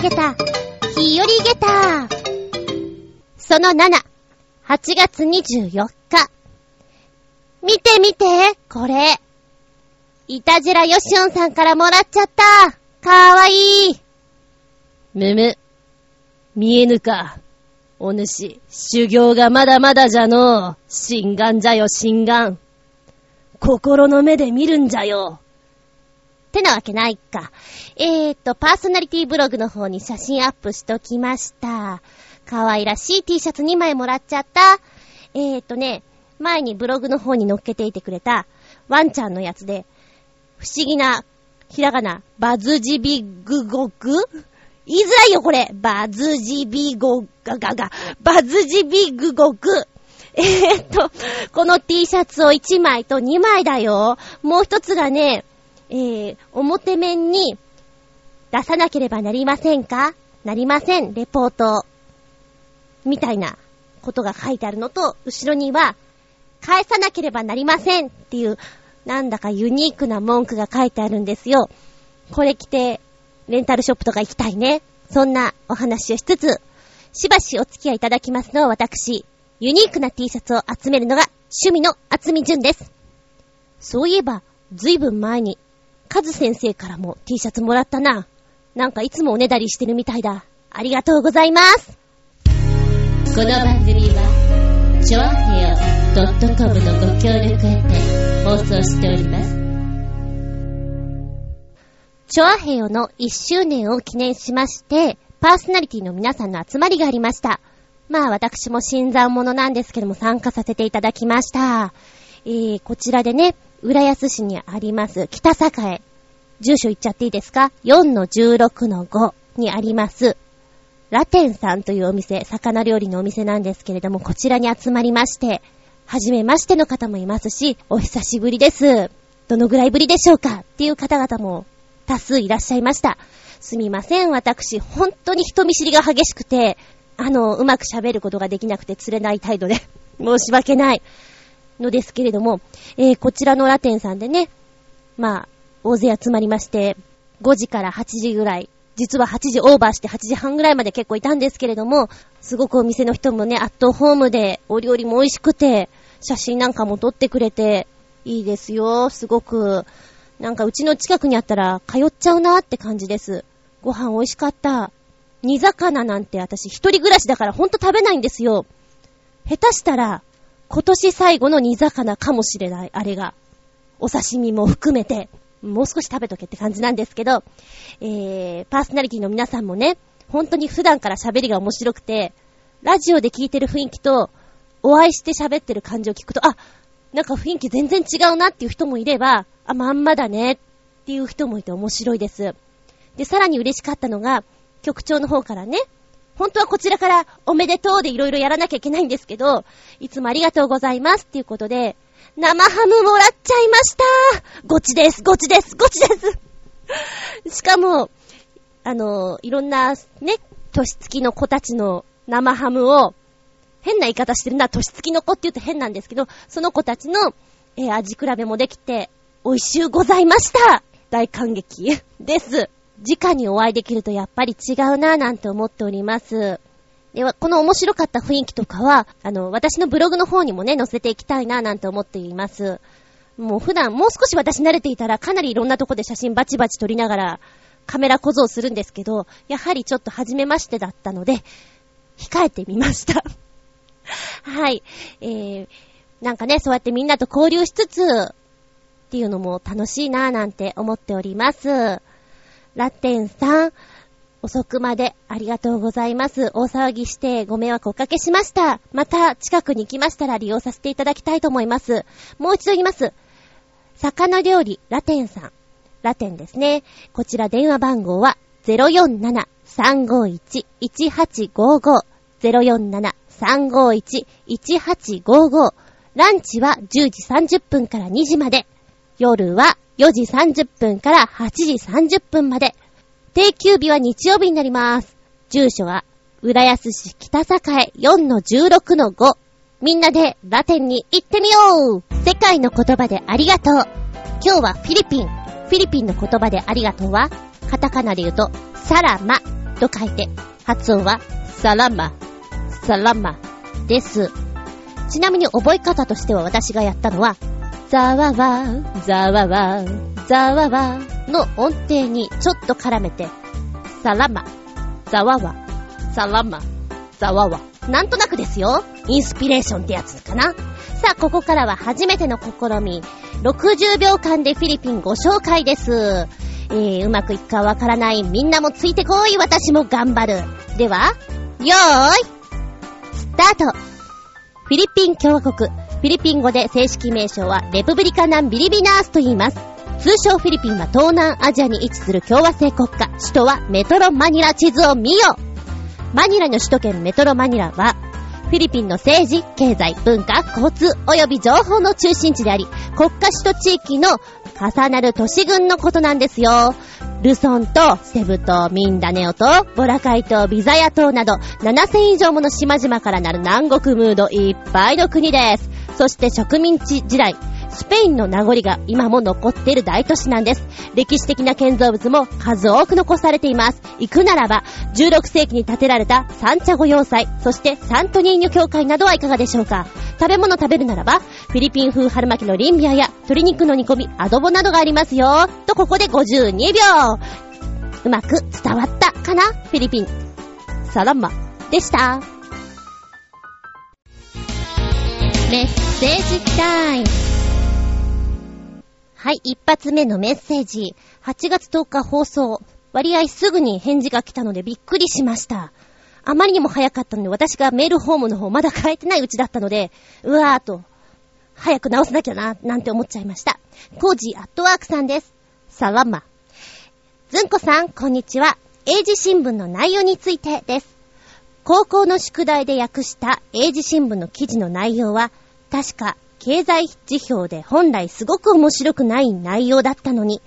げた、日和ゲタ。その7、8月24日。見て見て、これ。イタジェラヨシオンさんからもらっちゃった。かわいい。むむ。見えぬか。お主、修行がまだまだじゃのう。心眼じゃよ、心眼。心の目で見るんじゃよ。ってなわけないか。えーと、パーソナリティブログの方に写真アップしときました。可愛らしい T シャツ2枚もらっちゃった。えーとね、前にブログの方に載っけていてくれた、ワンちゃんのやつで、不思議な、ひらがな、バズジビグゴグ言いづらいよ、これ。バズジビゴガガガ。バズジビグゴグ。えー、っと、この T シャツを1枚と2枚だよ。もう一つがね、えー、表面に出さなければなりませんか？なりません、レポート。みたいなことが書いてあるのと、後ろには、返さなければなりませんっていう、なんだかユニークな文句が書いてあるんですよ。これ着て、レンタルショップとか行きたいね。そんなお話をしつつ、しばしお付き合いいただきますのは私、ユニークな T シャツを集めるのが趣味の厚み純です。そういえば、ずいぶん前に、カズ先生からも T シャツもらったな。なんかいつもおねだりしてるみたいだ。ありがとうございます。この番組は、ちょあへよ .com のご協力へて放送しております。チョアヘヨの1周年を記念しまして、パーソナリティの皆さんの集まりがありました。まあ私も新参者なんですけども参加させていただきました。えー、こちらでね、浦安市にあります北栄。住所言っちゃっていいですか ?4-16-5 にあります。ラテンさんというお店、魚料理のお店なんですけれども、こちらに集まりまして、はじめましての方もいますし、お久しぶりです。どのぐらいぶりでしょうか？っていう方々も多数いらっしゃいました。すみません、私、本当に人見知りが激しくて、あの、うまく喋ることができなくて釣れない態度で申し訳ないのですけれども、えー、こちらのラテンさんでね、まあ、大勢集まりまして、5時から8時ぐらい実は8時オーバーして8時半ぐらいまで結構いたんですけれども、すごくお店の人もね、アットホームで、お料理も美味しくて、写真なんかも撮ってくれて、いいですよ、すごく。なんかうちの近くにあったら通っちゃうなって感じです。ご飯美味しかった。煮魚なんて私一人暮らしだからほんと食べないんですよ。下手したら、今年最後の煮魚かもしれない、あれが。お刺身も含めて。もう少し食べとけって感じなんですけど、えー、パーソナリティの皆さんもね、本当に普段から喋りが面白くて、ラジオで聞いてる雰囲気と、お会いして喋ってる感じを聞くと、あ、なんか雰囲気全然違うなっていう人もいれば、あ、まんまだねっていう人もいて面白いです。で、さらに嬉しかったのが、局長の方からね、本当はこちらからおめでとうでいろいろやらなきゃいけないんですけど、いつもありがとうございますっていうことで、生ハムもらっちゃいました。ごちです、ごちです、ごちです。しかも、あの、いろんな、ね、年付きの子たちの生ハムを、変な言い方してるな、年付きの子って言うと変なんですけど、その子たちの、えー、味比べもできて、美味しゅうございました。大感激です。直にお会いできるとやっぱり違うなぁなんて思っております。では、この面白かった雰囲気とかは、あの、私のブログの方にもね、載せていきたいなぁなんて思っています。もう普段、もう少し私慣れていたら、かなりいろんなとこで写真バチバチ撮りながら、カメラ小僧するんですけど、やはりちょっと初めましてだったので、控えてみました はい。えー、なんかね、そうやってみんなと交流しつつ、っていうのも楽しいなぁなんて思っております。ラテンさん、遅くまでありがとうございます。大騒ぎしてご迷惑おかけしました。また近くに来ましたら利用させていただきたいと思います。もう一度言います。魚料理ラテンさん。ラテンですね。こちら電話番号は047-351-1855。047-351-1855。ランチは10時30分から2時まで。夜は4時30分から8時30分まで。定休日は日曜日になります。住所は、浦安市北栄4-16-5。みんなでラテンに行ってみよう世界の言葉でありがとう今日はフィリピン。フィリピンの言葉でありがとうは、カタカナで言うと、サラマ。と書いて、発音はサラマ、サラマです。ちなみに覚え方としては私がやったのは、ザワワ、ザワワ、ザワワの音程にちょっと絡めて、サラマ、ザワワ、サラマ、ザワワ。なんとなくですよ。インスピレーションってやつかな。さあ、ここからは初めての試み。60秒間でフィリピンご紹介です。えー、うまくいくかわからない。みんなもついてこい。私も頑張る。では、よーい、スタートフィリピン共和国。フィリピン語で正式名称はレプブリカナンビリビナースと言います。通称フィリピンは東南アジアに位置する共和制国家。首都はメトロマニラ地図を見よマニラの首都圏メトロマニラは、フィリピンの政治、経済、文化、交通、及び情報の中心地であり、国家首都地域の重なる都市群のことなんですよ。ルソンとセブ島、ミンダネオとボラカイ島、ビザヤ島など7000以上もの島々からなる南国ムードいっぱいの国です。そして植民地時代、スペインの名残が今も残っている大都市なんです。歴史的な建造物も数多く残されています。行くならば、16世紀に建てられたサンチャゴ要塞、そしてサントニーニョ教会などはいかがでしょうか。食べ物食べるならば、フィリピン風春巻きのリンビアや鶏肉の煮込み、アドボなどがありますよ。と、ここで52秒。うまく伝わったかな？フィリピン。サランマでした。メッセージタイム。はい、一発目のメッセージ。8月10日放送。割合すぐに返事が来たのでびっくりしました。あまりにも早かったので、私がメールフォームの方まだ変えてないうちだったので、うわーと、早く直さなきゃな、なんて思っちゃいました。コージーアットワークさんです。サラマ。ずんこさん、こんにちは。英字新聞の内容についてです。高校の宿題で訳した英字新聞の記事の内容は、確か経済時評で本来すごく面白くない内容だったのに、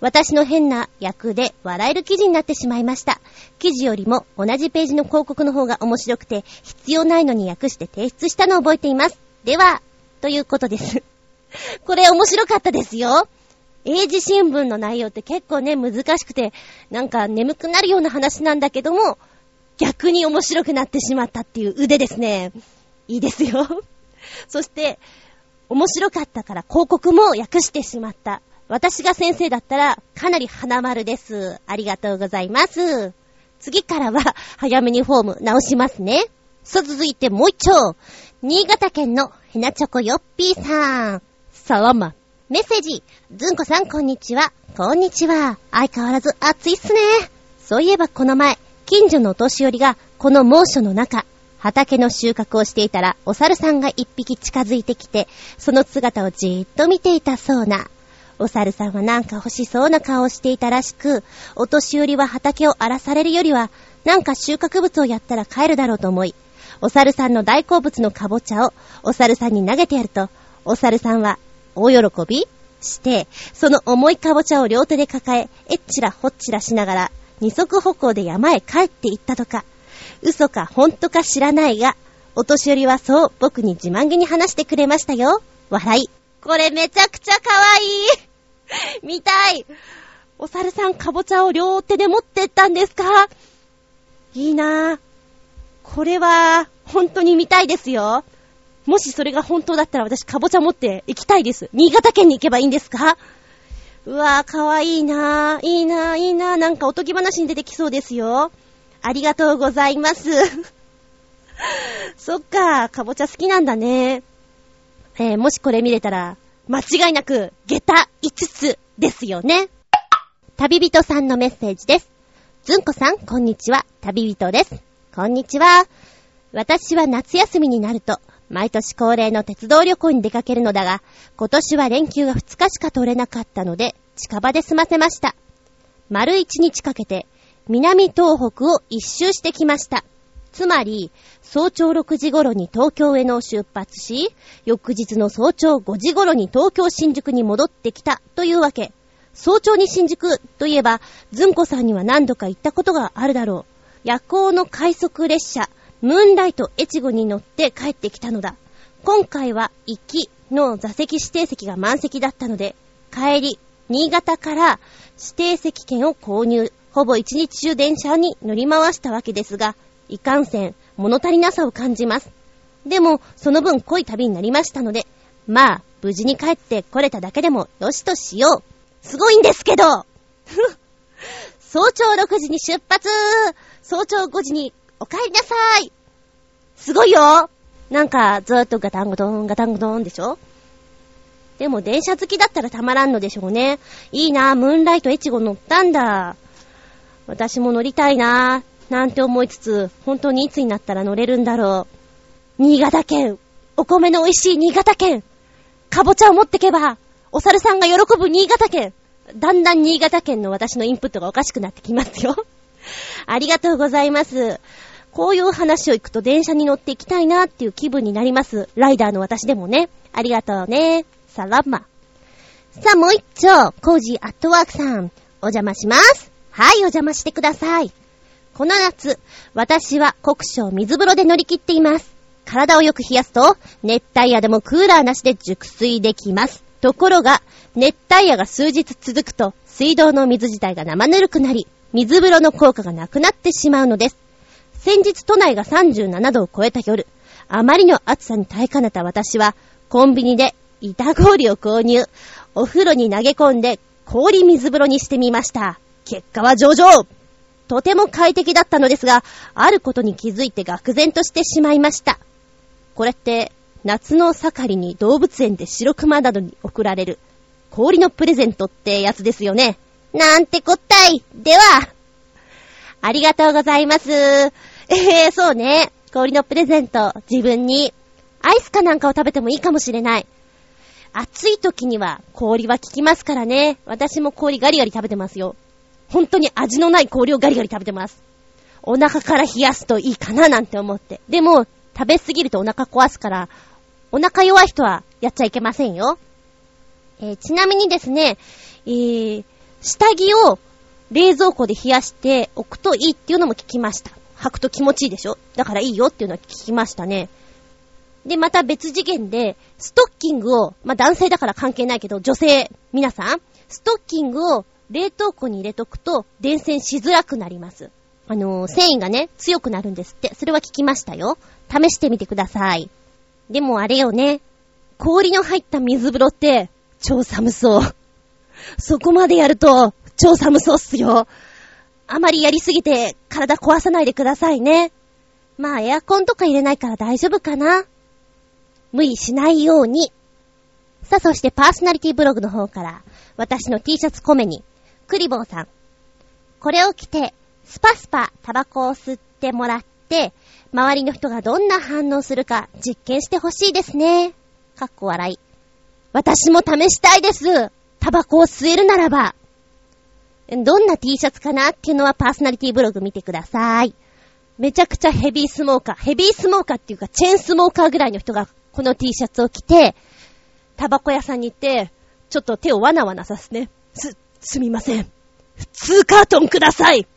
私の変な役で笑える記事になってしまいました。記事よりも同じページの広告の方が面白くて、必要ないのに訳して提出したのを覚えています。では、ということです。これ面白かったですよ。英字新聞の内容って結構ね、難しくて、なんか眠くなるような話なんだけども、逆に面白くなってしまったっていう腕ですね。いいですよ。そして、面白かったから広告も訳してしまった。私が先生だったら、かなり花丸です。ありがとうございます。次からは、早めにフォーム直しますね。さあ続いてもう一丁。新潟県のひなチョコヨッピーさん。サラマ。メッセージ。ずんこさん、こんにちは。こんにちは。相変わらず暑いっすね。そういえばこの前、近所のお年寄りが、この猛暑の中、畑の収穫をしていたら、お猿さんが一匹近づいてきて、その姿をじーっと見ていたそうな。お猿さんはなんか欲しそうな顔をしていたらしく、お年寄りは畑を荒らされるよりは、なんか収穫物をやったら帰るだろうと思い、お猿さんの大好物のかぼちゃをお猿さんに投げてやると、お猿さんは大喜びして、その重いかぼちゃを両手で抱え、えっちらほっちらしながら、二足歩行で山へ帰って行ったとか、嘘か本当か知らないが、お年寄りはそう僕に自慢げに話してくれましたよ。笑い。これめちゃくちゃ可愛い見たいお猿さんかぼちゃを両手で持ってったんですか？いいなぁ。これは、本当に見たいですよ。もしそれが本当だったら私かぼちゃ持って行きたいです。新潟県に行けばいいんですか？うわぁ、かわいいなぁ。いいなぁ、いいなぁ。なんかおとぎ話に出てきそうですよ。ありがとうございます。そっか、かぼちゃ好きなんだね。えー、もしこれ見れたら、間違いなく、下駄5つですよね。旅人さんのメッセージです。ずんこさん、こんにちは。旅人です。こんにちは。私は夏休みになると、毎年恒例の鉄道旅行に出かけるのだが、今年は連休が2日しか取れなかったので、近場で済ませました。丸1日かけて、南東北を一周してきました。つまり、早朝6時頃に東京への出発し、翌日の早朝5時頃に東京新宿に戻ってきたというわけ。早朝に新宿といえば、ずんこさんには何度か行ったことがあるだろう。夜行の快速列車、ムーンライト越後に乗って帰ってきたのだ。今回は行きの座席指定席が満席だったので、帰り、新潟から指定席券を購入。ほぼ一日中電車に乗り回したわけですが、いかんせん、物足りなさを感じます。でも、その分濃い旅になりましたので、まあ、無事に帰って来れただけでもよしとしよう。すごいんですけど 早朝6時に出発早朝5時にお帰りなさいすごいよなんか、ずーっとガタンゴトン、ガタンゴトンでしょ？でも電車好きだったらたまらんのでしょうね。いいなムーンライトエチゴ乗ったんだ。私も乗りたいななんて思いつつ、本当にいつになったら乗れるんだろう。新潟県。お米の美味しい新潟県。かぼちゃを持ってけば、お猿さんが喜ぶ新潟県。だんだん新潟県の私のインプットがおかしくなってきますよ。ありがとうございます。こういう話を行くと電車に乗って行きたいなっていう気分になります。ライダーの私でもね。ありがとうね。サラマ。さあ、もう一丁、コージーアットワークさん、お邪魔します。はい、お邪魔してください。この夏、私は酷暑水風呂で乗り切っています。体をよく冷やすと、熱帯夜でもクーラーなしで熟睡できます。ところが、熱帯夜が数日続くと、水道の水自体が生ぬるくなり、水風呂の効果がなくなってしまうのです。先日都内が37度を超えた夜、あまりの暑さに耐えかねた私は、コンビニで板氷を購入。お風呂に投げ込んで氷水風呂にしてみました。結果は上々とても快適だったのですが、あることに気づいて愕然としてしまいました。これって、夏の盛りに動物園で白熊などに送られる氷のプレゼントってやつですよね。なんてこったい。では、ありがとうございます。えー、そうね。氷のプレゼント、自分に、アイスかなんかを食べてもいいかもしれない。暑い時には氷は効きますからね。私も氷ガリガリ食べてますよ。本当に味のない氷をガリガリ食べてます。お腹から冷やすといいかななんて思って。でも、食べすぎるとお腹壊すから、お腹弱い人はやっちゃいけませんよ。えー、ちなみにですね、えー、下着を冷蔵庫で冷やしておくといいっていうのも聞きました。履くと気持ちいいでしょ？だからいいよっていうのは聞きましたね。で、また別次元で、ストッキングを、まあ、男性だから関係ないけど、女性、皆さん、ストッキングを冷凍庫に入れとくと、伝染しづらくなります。あのー、繊維がね、強くなるんですって。それは聞きましたよ。試してみてください。でもあれよね。氷の入った水風呂って、超寒そう。そこまでやると、超寒そうっすよ。あまりやりすぎて、体壊さないでくださいね。まあ、エアコンとか入れないから大丈夫かな。無理しないように。さあ、そしてパーソナリティブログの方から、私の T シャツコメに、クリボーさん。これを着て、スパスパタバコを吸ってもらって、周りの人がどんな反応するか実験してほしいですね。かっこ笑い。私も試したいです。タバコを吸えるならば。どんな T シャツかなっていうのはパーソナリティブログ見てください。めちゃくちゃヘビースモーカー。ヘビースモーカーっていうかチェーンスモーカーぐらいの人がこの T シャツを着て、タバコ屋さんに行って、ちょっと手をわなわなさすね。す、すみません。2カートンください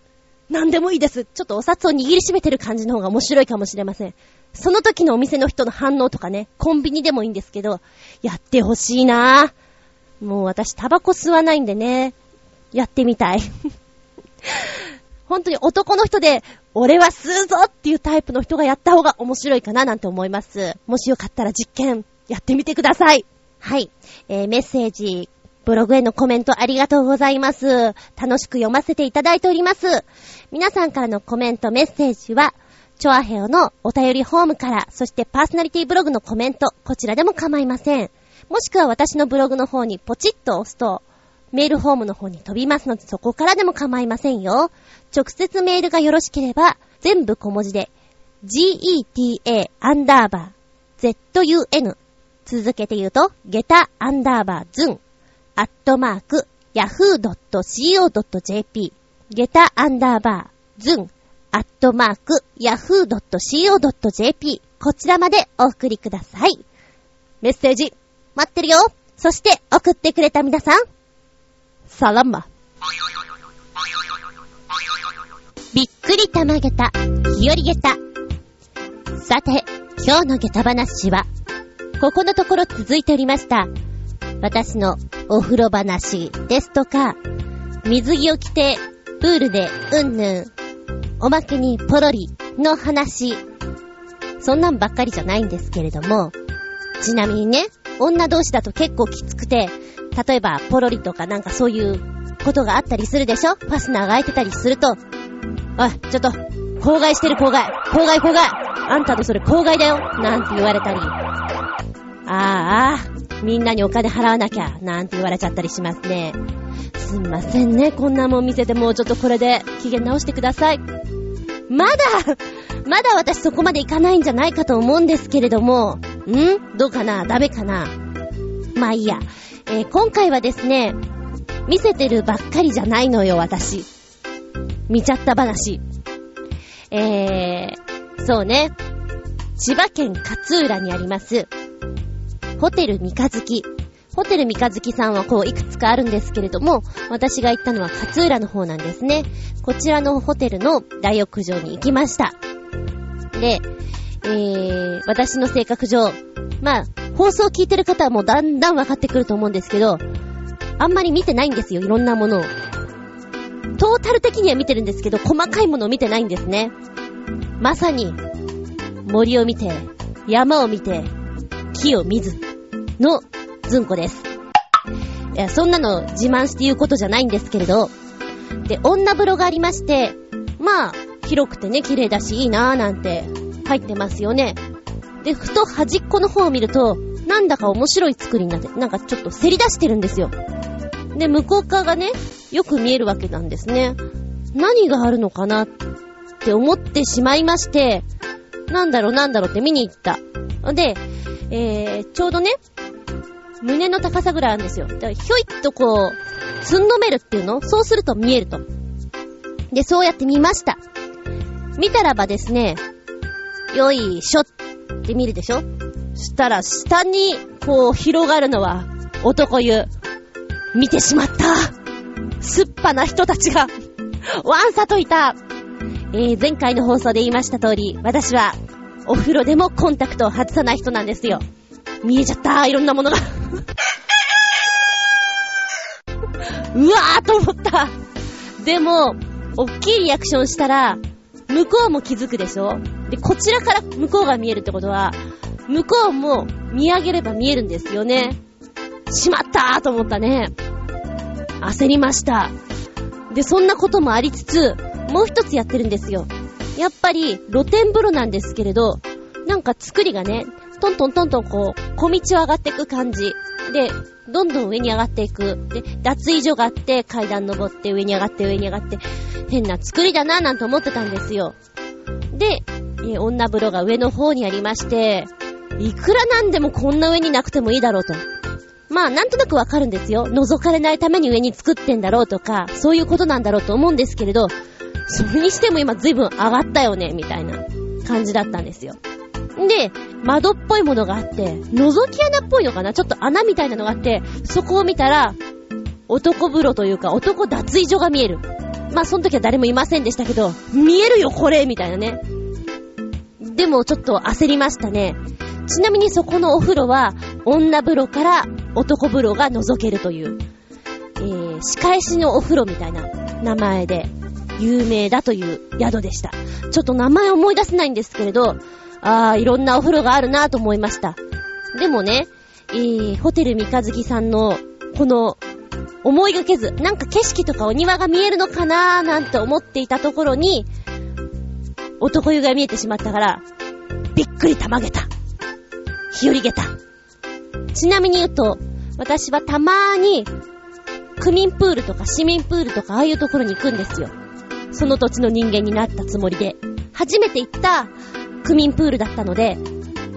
なんでもいいです。ちょっとお札を握りしめてる感じの方が面白いかもしれません。その時のお店の人の反応とかね、コンビニでもいいんですけど、やってほしいなぁ。もう私タバコ吸わないんでね、やってみたい。本当に男の人で、俺は吸うぞっていうタイプの人がやった方が面白いかななんて思います。もしよかったら実験、やってみてください。はい。えー、メッセージ、ブログへのコメントありがとうございます。楽しく読ませていただいております。皆さんからのコメント、メッセージは、チョアヘオのお便りホームから、そしてパーソナリティブログのコメント、こちらでも構いません。もしくは私のブログの方にポチッと押すと、メールフォームの方に飛びますので、そこからでも構いませんよ。直接メールがよろしければ、全部小文字で、geta アンダーバー zun 続けて言うと、ゲタアンダーバーズンアットマーク yahoo.co.jp ゲタアンダーバーズンアットマーク yahoo.co.jp こちらまでお送りください。メッセージ待ってるよそして送ってくれた皆さんサランマ。くりた、日和げた。さて、今日のげた話は、ここのところ続いておりました。私のお風呂話ですとか、水着を着て、プールでうんぬん、おまけにポロリの話。そんなんばっかりじゃないんですけれども、ちなみにね、女同士だと結構きつくて、例えばポロリとかなんかそういうことがあったりするでしょ？ファスナーが開いてたりすると、おい、ちょっと、公害してる公害公害公害あんたとそれ公害だよなんて言われたり。あーあー、みんなにお金払わなきゃ、なんて言われちゃったりしますね。すんませんね、こんなもん見せてもうちょっとこれで機嫌直してください。まだ、まだ私そこまでいかないんじゃないかと思うんですけれども、ん？どうかな？ダメかな？まあいいや。えー今回はですね、見せてるばっかりじゃないのよ、私。見ちゃった話。えー、そうね。千葉県勝浦にあります、ホテル三日月。ホテル三日月さんはこういくつかあるんですけれども、私が行ったのは勝浦の方なんですね。こちらのホテルの大浴場に行きました。で、えー、私の性格上、まあ、放送を聞いてる方はもうだんだん分かってくると思うんですけど、あんまり見てないんですよ、いろんなものを。トータル的には見てるんですけど、細かいものを見てないんですね。まさに、森を見て、山を見て、木を見ず、の、ずんこです。いや、そんなの自慢して言うことじゃないんですけれど、で、女風呂がありまして、まあ、広くてね、綺麗だし、いいなーなんて、入ってますよね。で、ふと端っこの方を見ると、なんだか面白い作りになって、なんかちょっとせり出してるんですよ。で、向こう側がね、よく見えるわけなんですね。何があるのかな？って思ってしまいまして、なんだろうなんだろうって見に行った。で、えー、ちょうどね、胸の高さぐらいあるんですよ。だからひょいっとこう、つんのめるっていうの？そうすると見えると。で、そうやって見ました。見たらばですね、よいしょって見るでしょ？したら下にこう広がるのは男湯。見てしまった。すっぱな人たちが、わんさといた。えー、前回の放送で言いました通り、私は、お風呂でもコンタクトを外さない人なんですよ。見えちゃった、いろんなものが。うわーと思った。でも、おっきいリアクションしたら、向こうも気づくでしょ？で、こちらから向こうが見えるってことは、向こうも見上げれば見えるんですよね。しまったーと思ったね。焦りました。で、そんなこともありつつ、もう一つやってるんですよ。やっぱり、露天風呂なんですけれど、なんか作りがね、トントントントンこう、小道を上がっていく感じ。で、どんどん上に上がっていく。で、脱衣所があって、階段登って上に上がって上に上がって、変な作りだなぁなんて思ってたんですよ。で、え女風呂が上の方にありまして、いくらなんでもこんな上になくてもいいだろうと。まあ、なんとなくわかるんですよ。覗かれないために上に作ってんだろうとか、そういうことなんだろうと思うんですけれど、それにしても今随分上がったよね、みたいな感じだったんですよ。で、窓っぽいものがあって、覗き穴っぽいのかな？ちょっと穴みたいなのがあって、そこを見たら、男風呂というか男脱衣所が見える。まあ、その時は誰もいませんでしたけど、見えるよ、これみたいなね。でもちょっと焦りましたね。ちなみにそこのお風呂は、女風呂から男風呂が覗けるという、えー、仕返しのお風呂みたいな名前で有名だという宿でした。ちょっと名前思い出せないんですけれど、あー、いろんなお風呂があるなと思いました。でもね、えー、ホテル三日月さんの、この、思いがけず、なんか景色とかお庭が見えるのかなーなんて思っていたところに、男湯が見えてしまったから、びっくりたまげた。日和げた。ちなみに言うと、私はたまーに、区民プールとか市民プールとかああいうところに行くんですよ。その土地の人間になったつもりで。初めて行った区民プールだったので、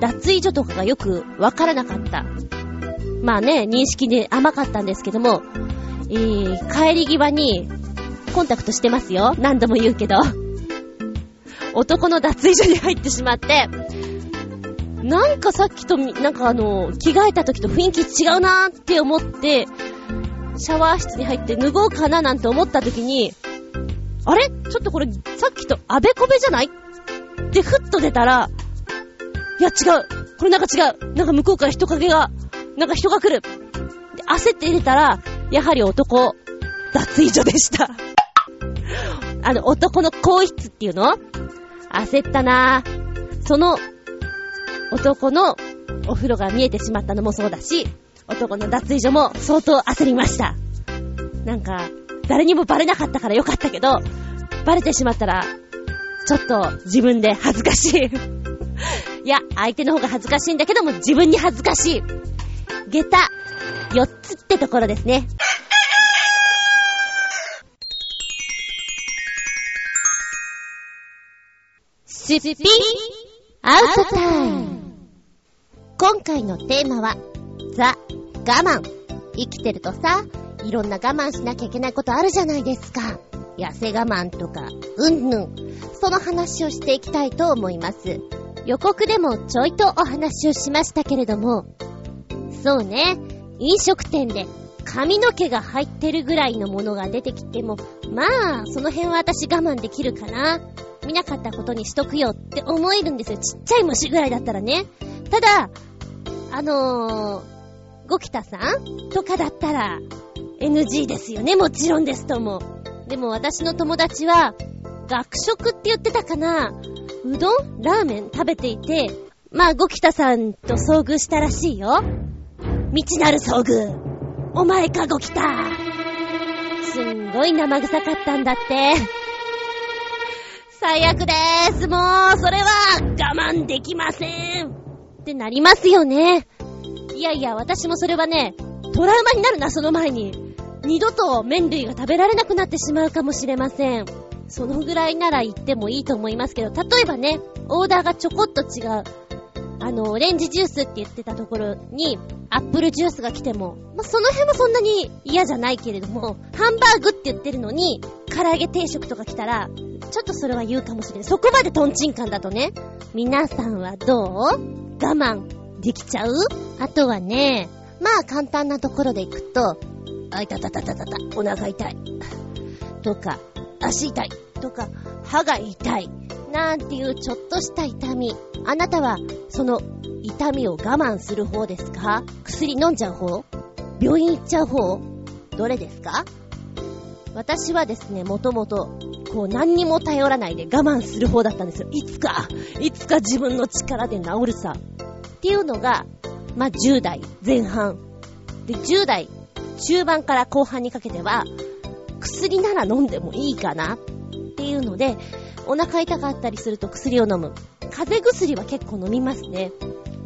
脱衣所とかがよくわからなかった。まあね、認識で甘かったんですけども、えー、帰り際に、コンタクトしてますよ。何度も言うけど。男の脱衣所に入ってしまって、なんかさっきと、なんかあの、着替えた時と雰囲気違うなーって思って、シャワー室に入って脱ごうかななんて思った時に、あれ？ちょっとこれ、さっきとあべこべじゃない？ってふっと出たら、いや違う。これなんか違う。なんか向こうから人影が、なんか人が来る。焦って入れたら、やはり男、脱衣所でした。あの、男の更衣室っていうの？焦ったなぁ。その、男のお風呂が見えてしまったのもそうだし、男の脱衣所も相当焦りました。なんか、誰にもバレなかったからよかったけど、バレてしまったら、ちょっと自分で恥ずかしい。いや、相手の方が恥ずかしいんだけども自分に恥ずかしい。下駄、4つってところですね。すっぴんアウトタイム今回のテーマは、ザ・我慢。生きてるとさ、いろんな我慢しなきゃいけないことあるじゃないですか。痩せ我慢とか、うんぬん。その話をしていきたいと思います。予告でもちょいとお話をしましたけれども、そうね、飲食店で髪の毛が入ってるぐらいのものが出てきても、まあ、その辺は私我慢できるかな。見なかったことにしとくよって思えるんですよ。ちっちゃい虫ぐらいだったらね。ただ、あのー、ゴキタさんとかだったら、NG ですよね。もちろんですとも。でも私の友達は、学食って言ってたかなうどんラーメン食べていて、まあ、ゴキタさんと遭遇したらしいよ。未知なる遭遇。お前か、ゴキタ。すんごい生臭かったんだって。最悪でーす。もう、それは我慢できません。ってなりますよね。いやいや、私もそれはね、トラウマになるな、その前に。二度と麺類が食べられなくなってしまうかもしれません。そのぐらいなら言ってもいいと思いますけど、例えばね、オーダーがちょこっと違う。あの、オレンジジュースって言ってたところに、アップルジュースが来ても、まあ、その辺もそんなに嫌じゃないけれども、ハンバーグって言ってるのに、唐揚げ定食とか来たら、ちょっとそれは言うかもしれない。そこまでトンチンカンだとね。皆さんはどう？我慢できちゃう？あとはね、まあ簡単なところでいくと、あいたたたたたた、お腹痛い。とか、足痛い。とか、歯が痛い。なんていうちょっとした痛み。あなたは、その痛みを我慢する方ですか？薬飲んじゃう方？病院行っちゃう方？どれですか？私はですね、もともと、こう何にも頼らないで我慢する方だったんですよ。いつか、いつか自分の力で治るさ。っていうのが、まあ、10代前半。で、10代中盤から後半にかけては、薬なら飲んでもいいかなっていうので、お腹痛かったりすると薬を飲む。風邪薬は結構飲みますね。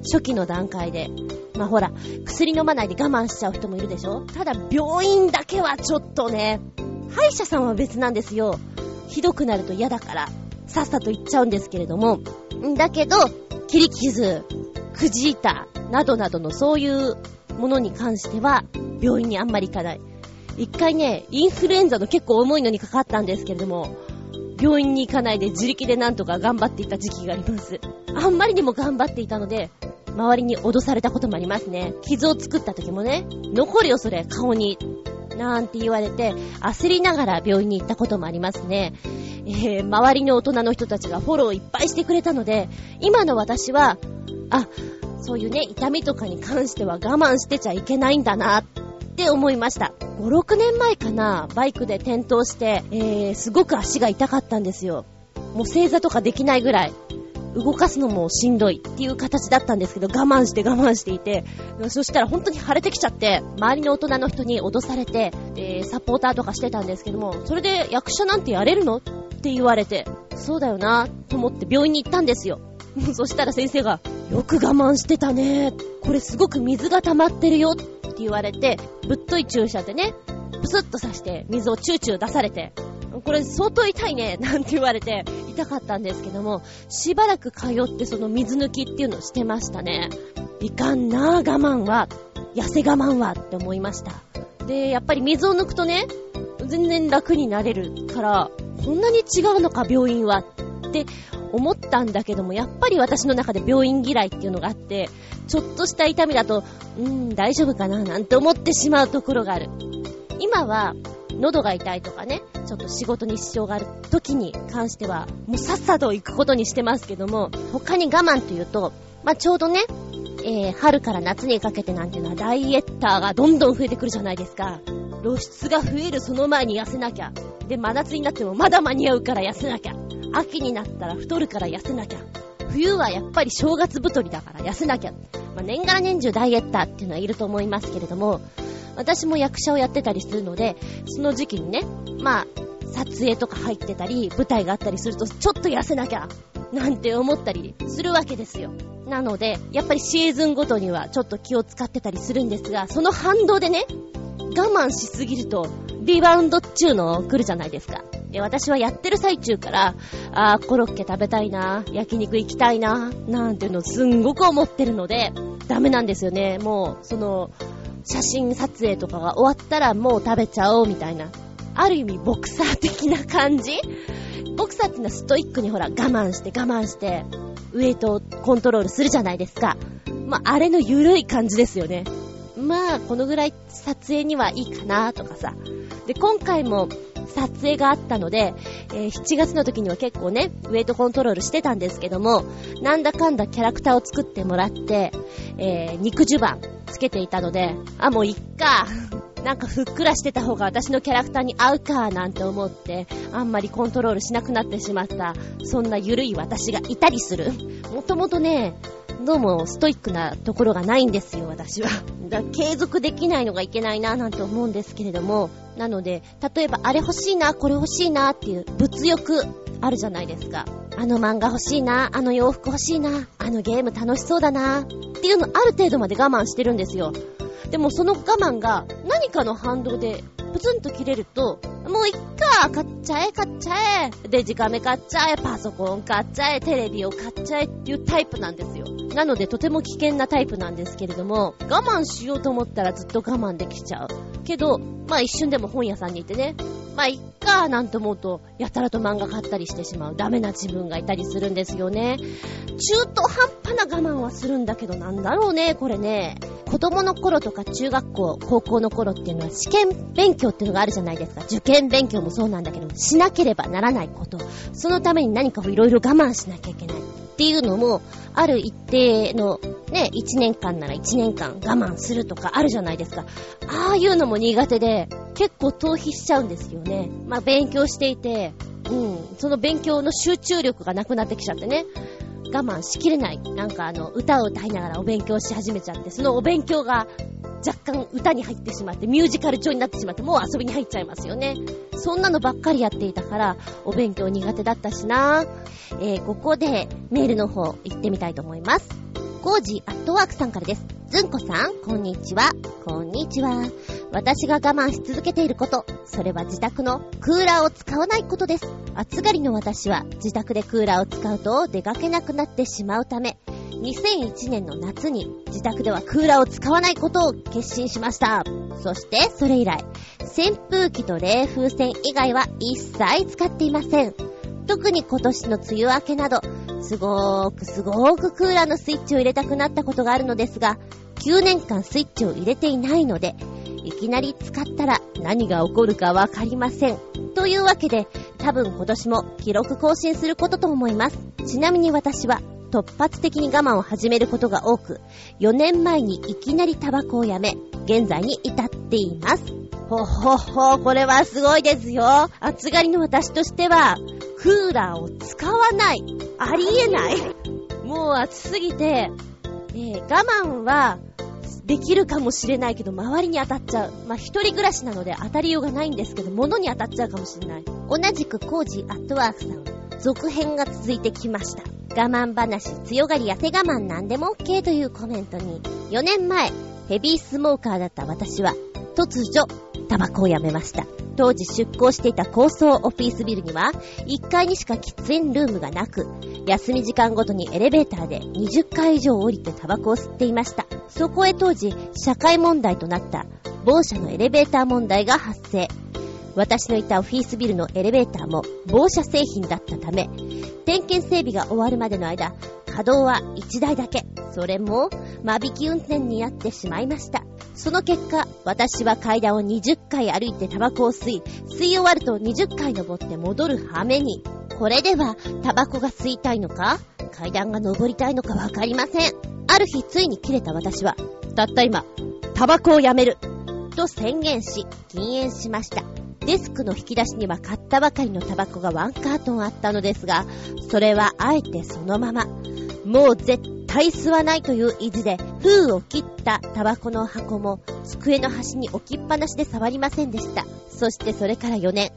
初期の段階で。まあほら、薬飲まないで我慢しちゃう人もいるでしょただ病院だけはちょっとね、歯医者さんは別なんですよ。ひどくなると嫌だから、さっさと行っちゃうんですけれども。だけど、切り傷、くじ痛、などなどのそういうものに関しては、病院にあんまり行かない。一回ね、インフルエンザの結構重いのにかかったんですけれども、病院に行かないで自力でなんとか頑張っていた時期があります。あんまりにも頑張っていたので、周りに脅されたこともありますね。傷を作った時もね、残るよそれ、顔に。なんて言われて、焦りながら病院に行ったこともありますね。えー、周りの大人の人たちがフォローいっぱいしてくれたので、今の私は、あ、そういうね、痛みとかに関しては我慢してちゃいけないんだなって思いました。5、6年前かな、バイクで転倒して、えー、すごく足が痛かったんですよ。もう正座とかできないぐらい。動かすのもしんどいっていう形だったんですけど、我慢して我慢していて、そしたら本当に腫れてきちゃって、周りの大人の人に脅されて、えー、サポーターとかしてたんですけども、それで役者なんてやれるのって言われて、そうだよなと思って病院に行ったんですよ。そしたら先生が、よく我慢してたね。これすごく水が溜まってるよって言われて、ぶっとい注射でね、プスッと刺して水をチューチュー出されて、これ相当痛いね、なんて言われて、痛かったんですけども、しばらく通ってその水抜きっていうのをしてましたね。いかんなぁ、我慢は。痩せ我慢はって思いました。で、やっぱり水を抜くとね、全然楽になれるから、こんなに違うのか、病院は。って思ったんだけども、やっぱり私の中で病院嫌いっていうのがあって、ちょっとした痛みだと、うん、大丈夫かななんて思ってしまうところがある。今は、喉が痛いとかね、ちょっと仕事に支障がある時に関しては、もうさっさと行くことにしてますけども、他に我慢というと、まあ、ちょうどね、えー、春から夏にかけてなんていうのはダイエッターがどんどん増えてくるじゃないですか。露出が増えるその前に痩せなきゃ。で、真夏になってもまだ間に合うから痩せなきゃ。秋になったら太るから痩せなきゃ。冬はやっぱり正月太りだから痩せなきゃ。まあ、年がら年中ダイエッターっていうのはいると思いますけれども、私も役者をやってたりするので、その時期にね、まあ、撮影とか入ってたり、舞台があったりすると、ちょっと痩せなきゃ、なんて思ったりするわけですよ。なので、やっぱりシーズンごとにはちょっと気を使ってたりするんですが、その反動でね、我慢しすぎると、リバウンドっちゅうの来るじゃないですか。で、私はやってる最中から、あー、コロッケ食べたいな、焼肉行きたいな、なんていうのすんごく思ってるので、ダメなんですよね。もう、その、写真撮影とかが終わったらもう食べちゃおうみたいな。ある意味ボクサー的な感じ？ボクサーってのはストイックにほら我慢して我慢して、ウエイトをコントロールするじゃないですか。まあ、あれの緩い感じですよね。まあ、このぐらい撮影にはいいかなとかさ。で、今回も撮影があったので、えー、7月の時には結構ね、ウェイトコントロールしてたんですけども、なんだかんだキャラクターを作ってもらって、えー、肉襦袢つけていたので、あ、もういっか。なんかふっくらしてた方が私のキャラクターに合うかなんて思って、あんまりコントロールしなくなってしまった、そんなゆるい私がいたりする。もともとね、どうもストイックなところがないんですよ、私は。だ継続できないのがいけないななんて思うんですけれども、なので、例えばあれ欲しいな、これ欲しいなっていう物欲あるじゃないですか。あの漫画欲しいな、あの洋服欲しいな、あのゲーム楽しそうだな、っていうのある程度まで我慢してるんですよ。でもその我慢が何かの反動でプツンと切れると、もういっか、買っちゃえ、買っちゃえ、デジカメ買っちゃえ、パソコン買っちゃえ、テレビを買っちゃえっていうタイプなんですよ。なのでとても危険なタイプなんですけれども、我慢しようと思ったらずっと我慢できちゃう。けど、まあ一瞬でも本屋さんに行ってね、まあいっかなんて思うと、やたらと漫画買ったりしてしまうダメな自分がいたりするんですよね。中途半端な我慢はするんだけどなんだろうね、これね。子供の頃とか中学校、高校の頃っていうのは試験勉強っていうのがあるじゃないですか。受験勉強もそうなんだけど、しなければならないこと。そのために何かをいろいろ我慢しなきゃいけない。っていうのも、ある一定のね、1年間なら1年間我慢するとかあるじゃないですか。ああいうのも苦手で、結構逃避しちゃうんですよね。まあ勉強していて、うん、その勉強の集中力がなくなってきちゃってね。我慢しきれない。なんかあの、歌を歌いながらお勉強し始めちゃって、そのお勉強が若干歌に入ってしまって、ミュージカル調になってしまって、もう遊びに入っちゃいますよね。そんなのばっかりやっていたから、お勉強苦手だったしなえー、ここでメールの方行ってみたいと思います。コージアットワークさんからです。ずんこさん、こんにちは。こんにちは。私が我慢し続けていること、それは自宅のクーラーを使わないことです。暑がりの私は自宅でクーラーを使うと出かけなくなってしまうため、2001年の夏に自宅ではクーラーを使わないことを決心しました。そしてそれ以来、扇風機と冷風扇以外は一切使っていません。特に今年の梅雨明けなど、すごーくすごーくクーラーのスイッチを入れたくなったことがあるのですが、9年間スイッチを入れていないので、いきなり使ったら何が起こるかわかりません。というわけで、多分今年も記録更新することと思います。ちなみに私は突発的に我慢を始めることが多く、4年前にいきなりタバコをやめ、現在に至っています。ほほほ、これはすごいですよ。暑がりの私としては、クーラーを使わない。ありえない。もう暑すぎて、えー、我慢はできるかもしれないけど、周りに当たっちゃう。まあ、一人暮らしなので当たりようがないんですけど、物に当たっちゃうかもしれない。同じくコージアットワークさん、続編が続いてきました。我慢話、強がり、痩せ我慢なんでも OK というコメントに、4年前、ヘビースモーカーだった私は、突如、タバコをやめました。当時出向していた高層オフィスビルには、1階にしか喫煙ルームがなく、休み時間ごとにエレベーターで20回以上降りてタバコを吸っていました。そこへ当時、社会問題となった某社のエレベーター問題が発生。私のいたオフィスビルのエレベーターも某社製品だったため、点検整備が終わるまでの間、稼働は1台だけ。それも、間引き運転になってしまいました。その結果、私は階段を20回歩いてタバコを吸い、吸い終わると20回登って戻る羽目に。これでは、タバコが吸いたいのか？階段が登りたいのかわかりません。ある日ついに切れた私は、たった今、タバコをやめる。と宣言し、禁煙しました。デスクの引き出しには買ったばかりのタバコがワンカートンあったのですが、それはあえてそのまま。もう絶対対吸わないという意地で、封を切ったタバコの箱も机の端に置きっぱなしで触りませんでした。そしてそれから4年。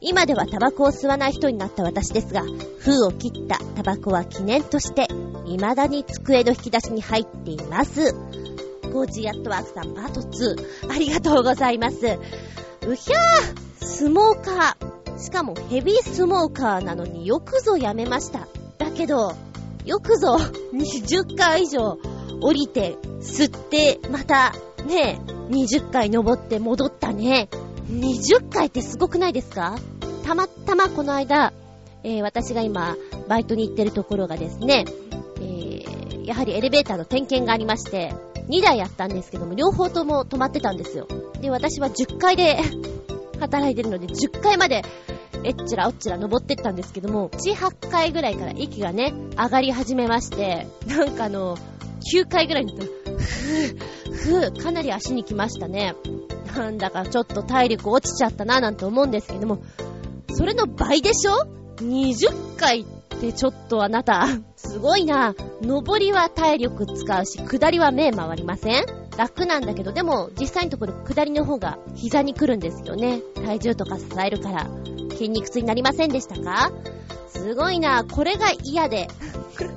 今ではタバコを吸わない人になった私ですが、封を切ったタバコは記念として、未だに机の引き出しに入っています。コージーアットワークさんパート2、ありがとうございます。うひゃースモーカー。しかもヘビースモーカーなのによくぞやめました。だけど、よくぞ20回以上降りて、吸って、また、ね20回登って戻ったね。20回ってすごくないですか？たまたまこの間、えー、私が今、バイトに行ってるところがですね、えー、やはりエレベーターの点検がありまして、2台あったんですけども、両方とも止まってたんですよ。で、私は10階で働いてるので、10階まで、えっちらおっちら登ってったんですけども、7、8階ぐらいから息がね、上がり始めまして、なんかあの、9階ぐらいに、ふぅ、ふぅ、かなり足に来ましたね。なんだかちょっと体力落ちちゃったななんて思うんですけども、それの倍でしょ ?20 回ってちょっとあなた、すごいな。上りは体力使うし、下りは目回りません？楽なんだけど、でも実際のところ下りの方が膝に来るんですよね。体重とか支えるから。筋肉痛になりませんでしたか？すごいな。これが嫌で。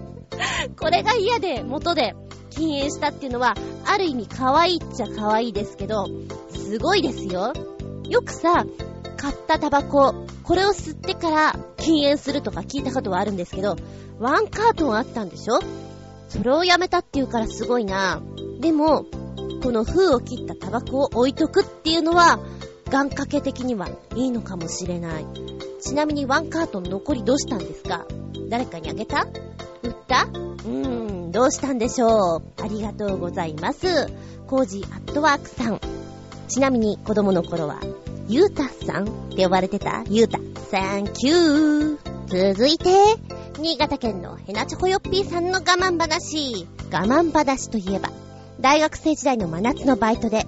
これが嫌で、元で禁煙したっていうのは、ある意味可愛いっちゃ可愛いですけど、すごいですよ。よくさ、買ったタバコ、これを吸ってから禁煙するとか聞いたことはあるんですけど、ワンカートンあったんでしょ？それをやめたっていうからすごいな。でも、この封を切ったタバコを置いとくっていうのは、願掛け的にはいいのかもしれない。ちなみにワンカートン残りどうしたんですか？誰かにあげた？売った？うーん、どうしたんでしょう？ありがとうございます。コージアットワークさん。ちなみに子供の頃は、ゆうたさんって呼ばれてた？ゆうた。サンキュー。続いて、新潟県のヘナチョコヨッピーさんの我慢話。我慢話といえば、大学生時代の真夏のバイトで、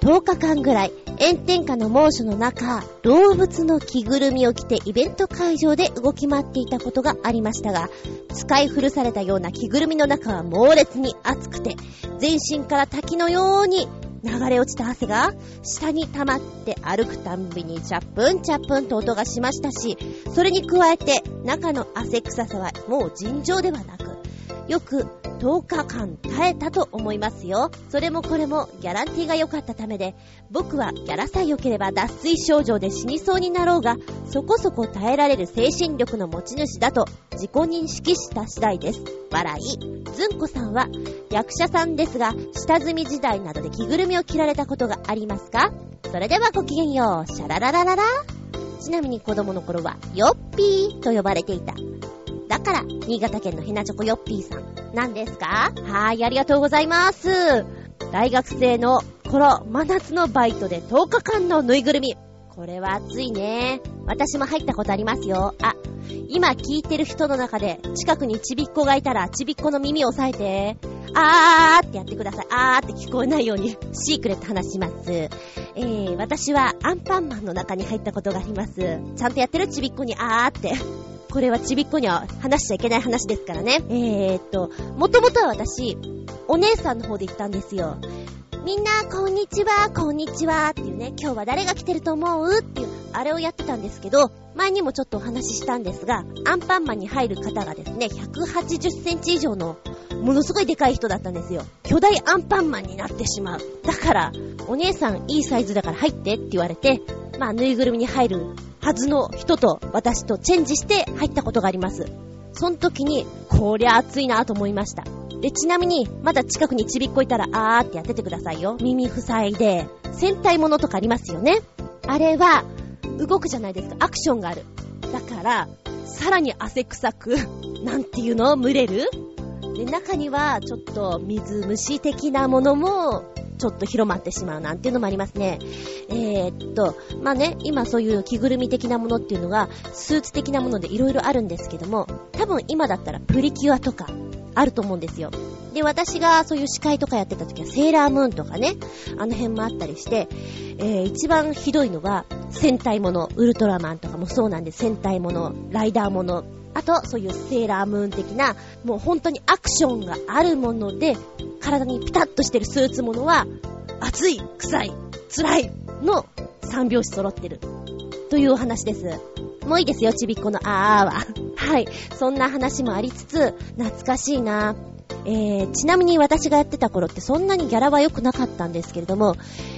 10日間ぐらい炎天下の猛暑の中、動物の着ぐるみを着てイベント会場で動き回っていたことがありましたが、使い古されたような着ぐるみの中は猛烈に熱くて、全身から滝のように流れ落ちた汗が下に溜まって歩くたんびにチャップンチャップンと音がしましたし、それに加えて中の汗臭さはもう尋常ではなく、よく10日間耐えたと思いますよ。それもこれもギャランティーが良かったためで、僕はギャラさえ良ければ脱水症状で死にそうになろうが、そこそこ耐えられる精神力の持ち主だと自己認識した次第です。笑い。ずんこさんは役者さんですが、下積み時代などで着ぐるみを着られたことがありますか？それではごきげんよう。シャラララララ。ちなみに子供の頃は、ヨッピーと呼ばれていた。だから、新潟県のヘナチョコヨッピーさん。なんですか？はい、ありがとうございます。大学生の頃、真夏のバイトで10日間のぬいぐるみ。これは熱いね。私も入ったことありますよ。あ、今聞いてる人の中で、近くにちびっこがいたら、ちびっこの耳を押さえて、あーってやってください。あーって聞こえないように、シークレット話します。えー、私はアンパンマンの中に入ったことがあります。ちゃんとやってる？ちびっこに、あーって。これはちびっこには話しちゃいけない話ですからね。えーっと、もともとは私、お姉さんの方で行ったんですよ。みんな、こんにちは、こんにちは、っていうね、今日は誰が来てると思う？っていう、あれをやってたんですけど、前にもちょっとお話ししたんですが、アンパンマンに入る方がですね、180センチ以上の、ものすごいでかい人だったんですよ。巨大アンパンマンになってしまう。だから、お姉さんいいサイズだから入ってって言われて、まあ、ぬいぐるみに入るはずの人と私とチェンジして入ったことがあります。その時に、こりゃ熱いなと思いました。で、ちなみに、まだ近くにちびっこいたら、あーってやっててくださいよ。耳塞いで。戦隊ものとかありますよね。あれは、動くじゃないですか。アクションがある。だから、さらに汗臭く、なんていうの？蒸れる？で、中には、ちょっと水虫的なものもちょっと広まってしまうなんていうのもありますね。えー、っと、まあね、今そういう着ぐるみ的なものっていうのが、スーツ的なもので色々あるんですけども、多分今だったらプリキュアとか、あると思うんですよ。で、私がそういう司会とかやってた時はセーラームーンとかね、あの辺もあったりして、えー、一番ひどいのが戦隊もの、ウルトラマンとかもそうなんで戦隊もの、ライダーもの、あと、そういうセーラームーン的な、もう本当にアクションがあるもので、体にピタッとしてるスーツものは、熱い、臭い、辛いの三拍子揃ってる。というお話です。もういいですよ、ちびっこのあーは。はい。そんな話もありつつ、懐かしいな。えー、ちなみに私がやってた頃ってそんなにギャラは良くなかったんですけれども、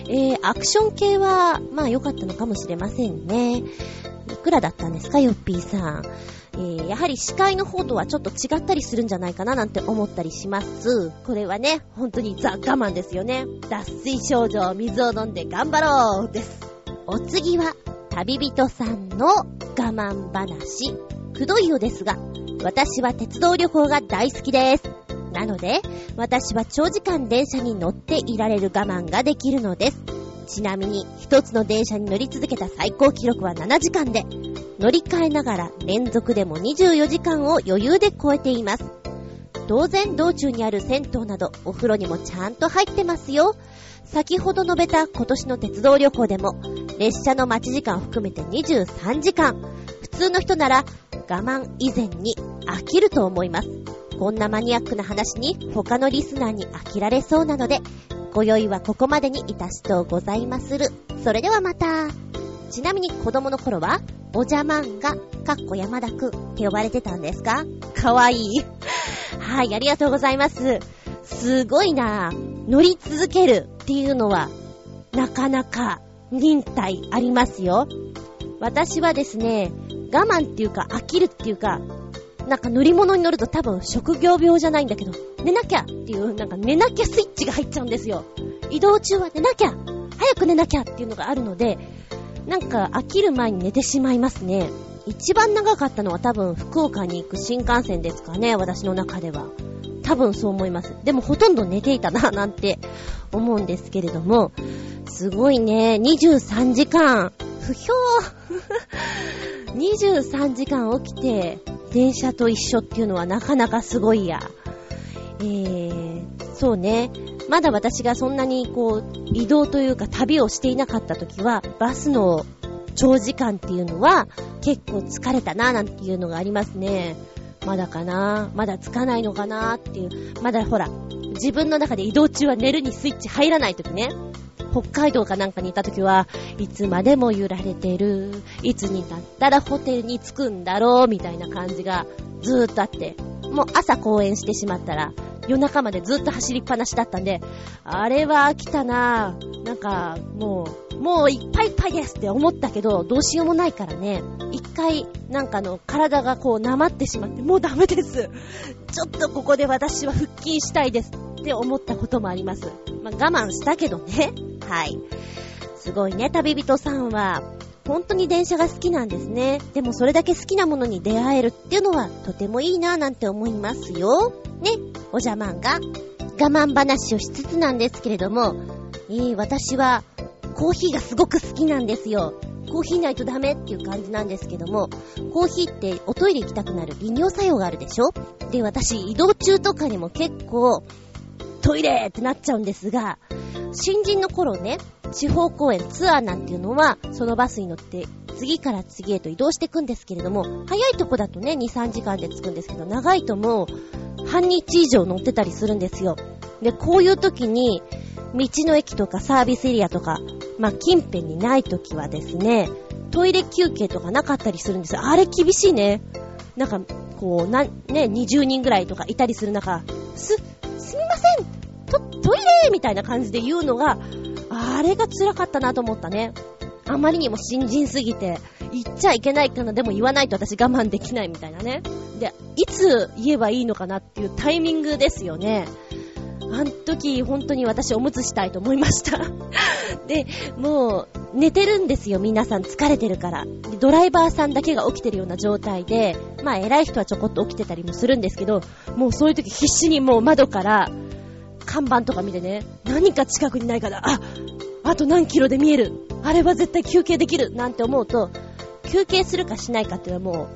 えー、アクション系は、まあ良かったのかもしれませんね。いくらだったんですか、ヨッピーさん。えー、やはり視界の方とはちょっと違ったりするんじゃないかななんて思ったりします。これはね、本当にザ・我慢ですよね。脱水症状、水を飲んで頑張ろうです。お次は、旅人さんの我慢話。くどいようですが、私は鉄道旅行が大好きです。なので、私は長時間電車に乗っていられる我慢ができるのです。ちなみに、一つの電車に乗り続けた最高記録は7時間で、乗り換えながら連続でも24時間を余裕で超えています。当然道中にある銭湯などお風呂にもちゃんと入ってますよ。先ほど述べた今年の鉄道旅行でも列車の待ち時間を含めて23時間。普通の人なら我慢以前に飽きると思います。こんなマニアックな話に他のリスナーに飽きられそうなので、ご用意はここまでにいたしとうございまする。それではまた。ちなみに子供の頃は、おじゃまんが、かっこ山田くんって呼ばれてたんですか？かわいい。はい、ありがとうございます。すごいなぁ乗り続けるっていうのは、なかなか忍耐ありますよ。私はですね、我慢っていうか飽きるっていうか、なんか乗り物に乗ると多分職業病じゃないんだけど、寝なきゃっていう、なんか寝なきゃスイッチが入っちゃうんですよ。移動中は寝なきゃ早く寝なきゃっていうのがあるので、なんか飽きる前に寝てしまいますね。一番長かったのは多分福岡に行く新幹線ですかね、私の中では。多分そう思います。でもほとんど寝ていたな、なんて思うんですけれども、すごいね、23時間、不評 23時間起きて、電車と一緒っていうのはなかなかすごいや。えー、そうね。まだ私がそんなにこう、移動というか旅をしていなかった時は、バスの長時間っていうのは結構疲れたななんていうのがありますね。まだかな？まだつかないのかなっていう。まだほら、自分の中で移動中は寝るにスイッチ入らない時ね。北海道かなんかにいた時は、いつまでも揺られてる。いつになったらホテルに着くんだろう、みたいな感じがずーっとあって。もう朝公演してしまったら、夜中までずっと走りっぱなしだったんで、あれは飽きたなぁ。なんか、もう、もういっぱいいっぱいですって思ったけど、どうしようもないからね。一回、なんかの、体がこう、なまってしまって、もうダメです。ちょっとここで私は腹筋したいですって思ったこともあります。まあ、我慢したけどね。はい。すごいね、旅人さんは。本当に電車が好きなんですね。でもそれだけ好きなものに出会えるっていうのはとてもいいなぁなんて思いますよ。ね、おじゃまんが我慢話をしつつなんですけれども、えー、私はコーヒーがすごく好きなんですよ。コーヒーないとダメっていう感じなんですけども、コーヒーっておトイレ行きたくなる利尿作用があるでしょ？で、私移動中とかにも結構トイレってなっちゃうんですが、新人の頃ね、地方公演ツアーなんていうのは、そのバスに乗って次から次へと移動していくんですけれども、早いとこだとね、2、3時間で着くんですけど、長いともう半日以上乗ってたりするんですよ。で、こういう時に、道の駅とかサービスエリアとか、まあ、近辺にない時はですね、トイレ休憩とかなかったりするんですよ。あれ厳しいね。なんか、こう、な、ね、20人ぐらいとかいたりする中、す、すみませんト、イレみたいな感じで言うのが、あれが辛かったなと思ったね。あまりにも新人すぎて、言っちゃいけないかな、でも言わないと私我慢できないみたいなね。で、いつ言えばいいのかなっていうタイミングですよね。あん時、本当に私おむつしたいと思いました で、もう、寝てるんですよ、皆さん疲れてるから。ドライバーさんだけが起きてるような状態で、まあ偉い人はちょこっと起きてたりもするんですけど、もうそういう時必死にもう窓から、看板とか見てね、何か近くにないかな、あ、あと何キロで見える。あれは絶対休憩できる。なんて思うと、休憩するかしないかっていうのはも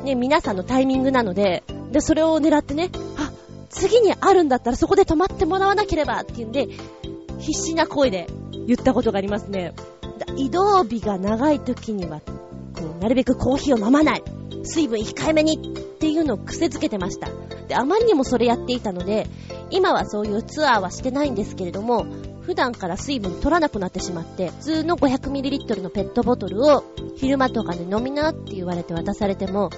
う、ね、皆さんのタイミングなので、で、それを狙ってね、あ、次にあるんだったらそこで止まってもらわなければっていうんで、必死な声で言ったことがありますね。移動日が長い時には、こう、なるべくコーヒーを飲まない。水分控えめにっていうのを癖づけてました。で、あまりにもそれやっていたので、今はそういうツアーはしてないんですけれども、普段から水分取らなくなってしまって、普通の 500ml のペットボトルを昼間とかで飲みなって言われて渡されても、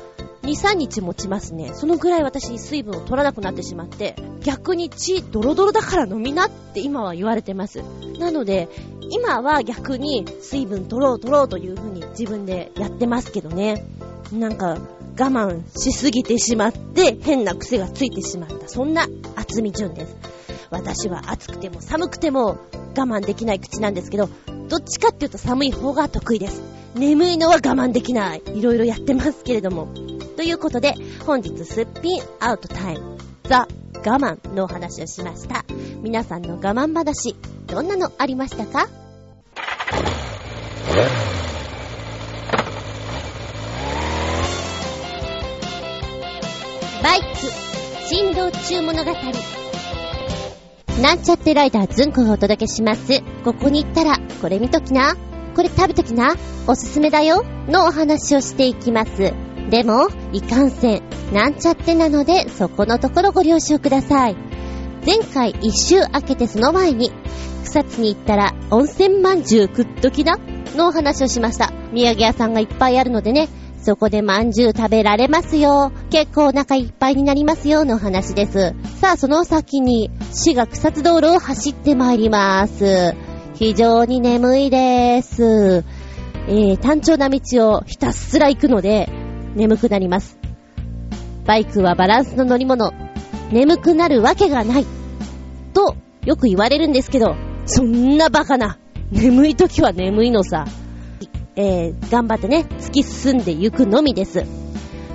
2、3日持ちますね。そのぐらい私水分を取らなくなってしまって、逆に血ドロドロだから飲みなって今は言われてます。なので、今は逆に水分取ろう取ろうという風に自分でやってますけどね。なんか、我慢しすぎてしまって、変な癖がついてしまった。そんな厚み純です。私は暑くても寒くても我慢できない口なんですけど、どっちかっていうと寒い方が得意です。眠いのは我慢できない。いろいろやってますけれども。ということで、本日すっぴんアウトタイム、ザ・我慢のお話をしました。皆さんの我慢話、どんなのありましたか？振動中物語。なんちゃってライダーズンコがお届けします。ここに行ったら、これ見ときな。これ食べときな。おすすめだよ。のお話をしていきます。でも、いかんせん。なんちゃってなので、そこのところご了承ください。前回一周開けてその前に、草津に行ったら温泉まんじゅう食っときな。のお話をしました。土産屋さんがいっぱいあるのでね、そこでまんじゅう食べられますよ。結構お腹いっぱいになりますよの話です。さあ、その先に、市が草津道路を走ってまいります。非常に眠いです。えー、単調な道をひたすら行くので、眠くなります。バイクはバランスの乗り物。眠くなるわけがない。と、よく言われるんですけど、そんなバカな。眠い時は眠いのさ。えー、頑張ってね、突き進んでいくのみです。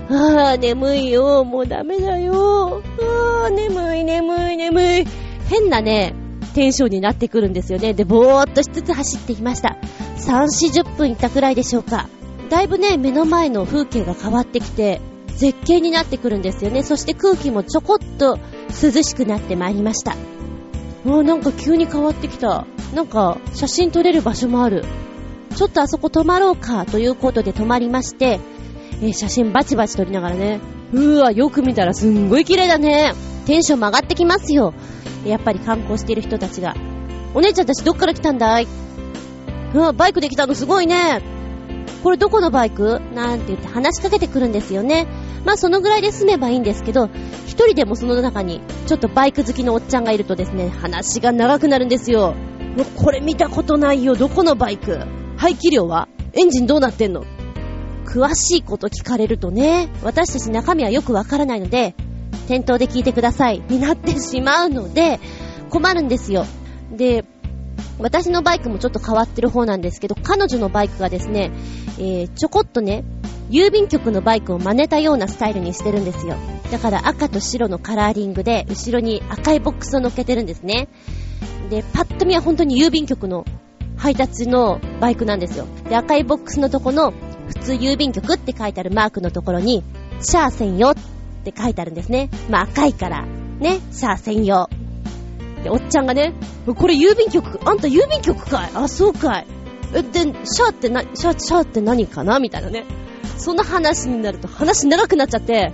あー、眠いよ、もうダメだよ。あー、眠い、眠い、眠い。変なね、テンションになってくるんですよね。で、ぼーっとしつつ走ってきました。3、40分いったくらいでしょうか。だいぶね、目の前の風景が変わってきて、絶景になってくるんですよね。そして空気もちょこっと涼しくなってまいりました。もうなんか急に変わってきた。なんか写真撮れる場所もある。ちょっとあそこ泊まろうかということで泊まりまして、えー、写真バチバチ撮りながらね、うーわ、よく見たらすんごい綺麗だね。テンションも上がってきますよ。やっぱり観光している人たちが、お姉ちゃんたちどっから来たんだい？うわ、バイクで来たのすごいね。これどこのバイク？なんて言って話しかけてくるんですよね。まあそのぐらいで済めばいいんですけど、一人でもその中にちょっとバイク好きのおっちゃんがいるとですね、話が長くなるんですよ。もうこれ見たことないよ、どこのバイク排気量はエンジンどうなってんの？詳しいこと聞かれるとね、私たち中身はよくわからないので、店頭で聞いてくださいになってしまうので、困るんですよ。で、私のバイクもちょっと変わってる方なんですけど、彼女のバイクがですね、えー、ちょこっとね、郵便局のバイクを真似たようなスタイルにしてるんですよ。だから赤と白のカラーリングで、後ろに赤いボックスを乗っけてるんですね。で、パッと見は本当に郵便局の配達のバイクなんですよ。で、赤いボックスのとこの、普通郵便局って書いてあるマークのところに、シャー専用って書いてあるんですね。まあ赤いから、ね、シャー専用。で、おっちゃんがね、これ郵便局、あんた郵便局かい？あ、そうかい。え、で、シャーってな、シャー、シャーって何かな？みたいなね。そんな話になると話長くなっちゃって、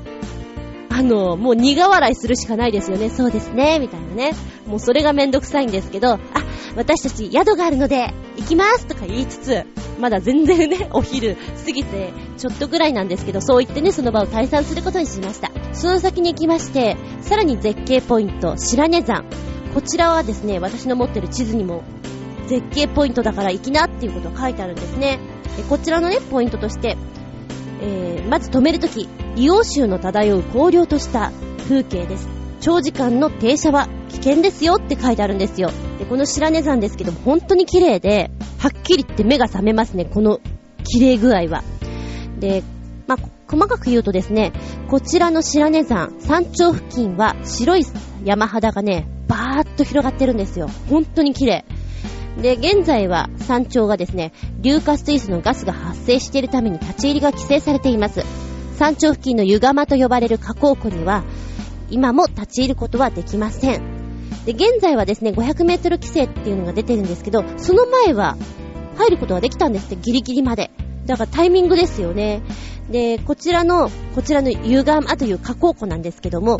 あの、もう苦笑いするしかないですよね。そうですね、みたいなね。もうそれがめんどくさいんですけど、あ、私たち宿があるので、行きますとか言いつつ、まだ全然ね、お昼過ぎて、ちょっとぐらいなんですけど、そう言ってね、その場を退散することにしました。その先に行きまして、さらに絶景ポイント、白根山。こちらはですね、私の持ってる地図にも、絶景ポイントだから行きなっていうことが書いてあるんですね。こちらのね、ポイントとして、えー、まず止めるとき、硫黄臭の漂う荒涼とした風景です。長時間の停車は危険ですよって書いてあるんですよ。で、この白根山ですけど、本当に綺麗で、はっきり言って目が覚めますね、この綺麗具合は。で、まあ、細かく言うとですね、こちらの白根山、山頂付近は白い山肌がね、バーっと広がってるんですよ。本当に綺麗。で、現在は山頂がですね、硫化水素のガスが発生しているために立ち入りが規制されています。山頂付近の湯釜と呼ばれる火口湖には、今も立ち入ることはできません。で、現在はですね、500メートル規制っていうのが出てるんですけど、その前は入ることができたんですって、ギリギリまで。だからタイミングですよね。で、こちらの、こちらの湯川という河口湖なんですけども、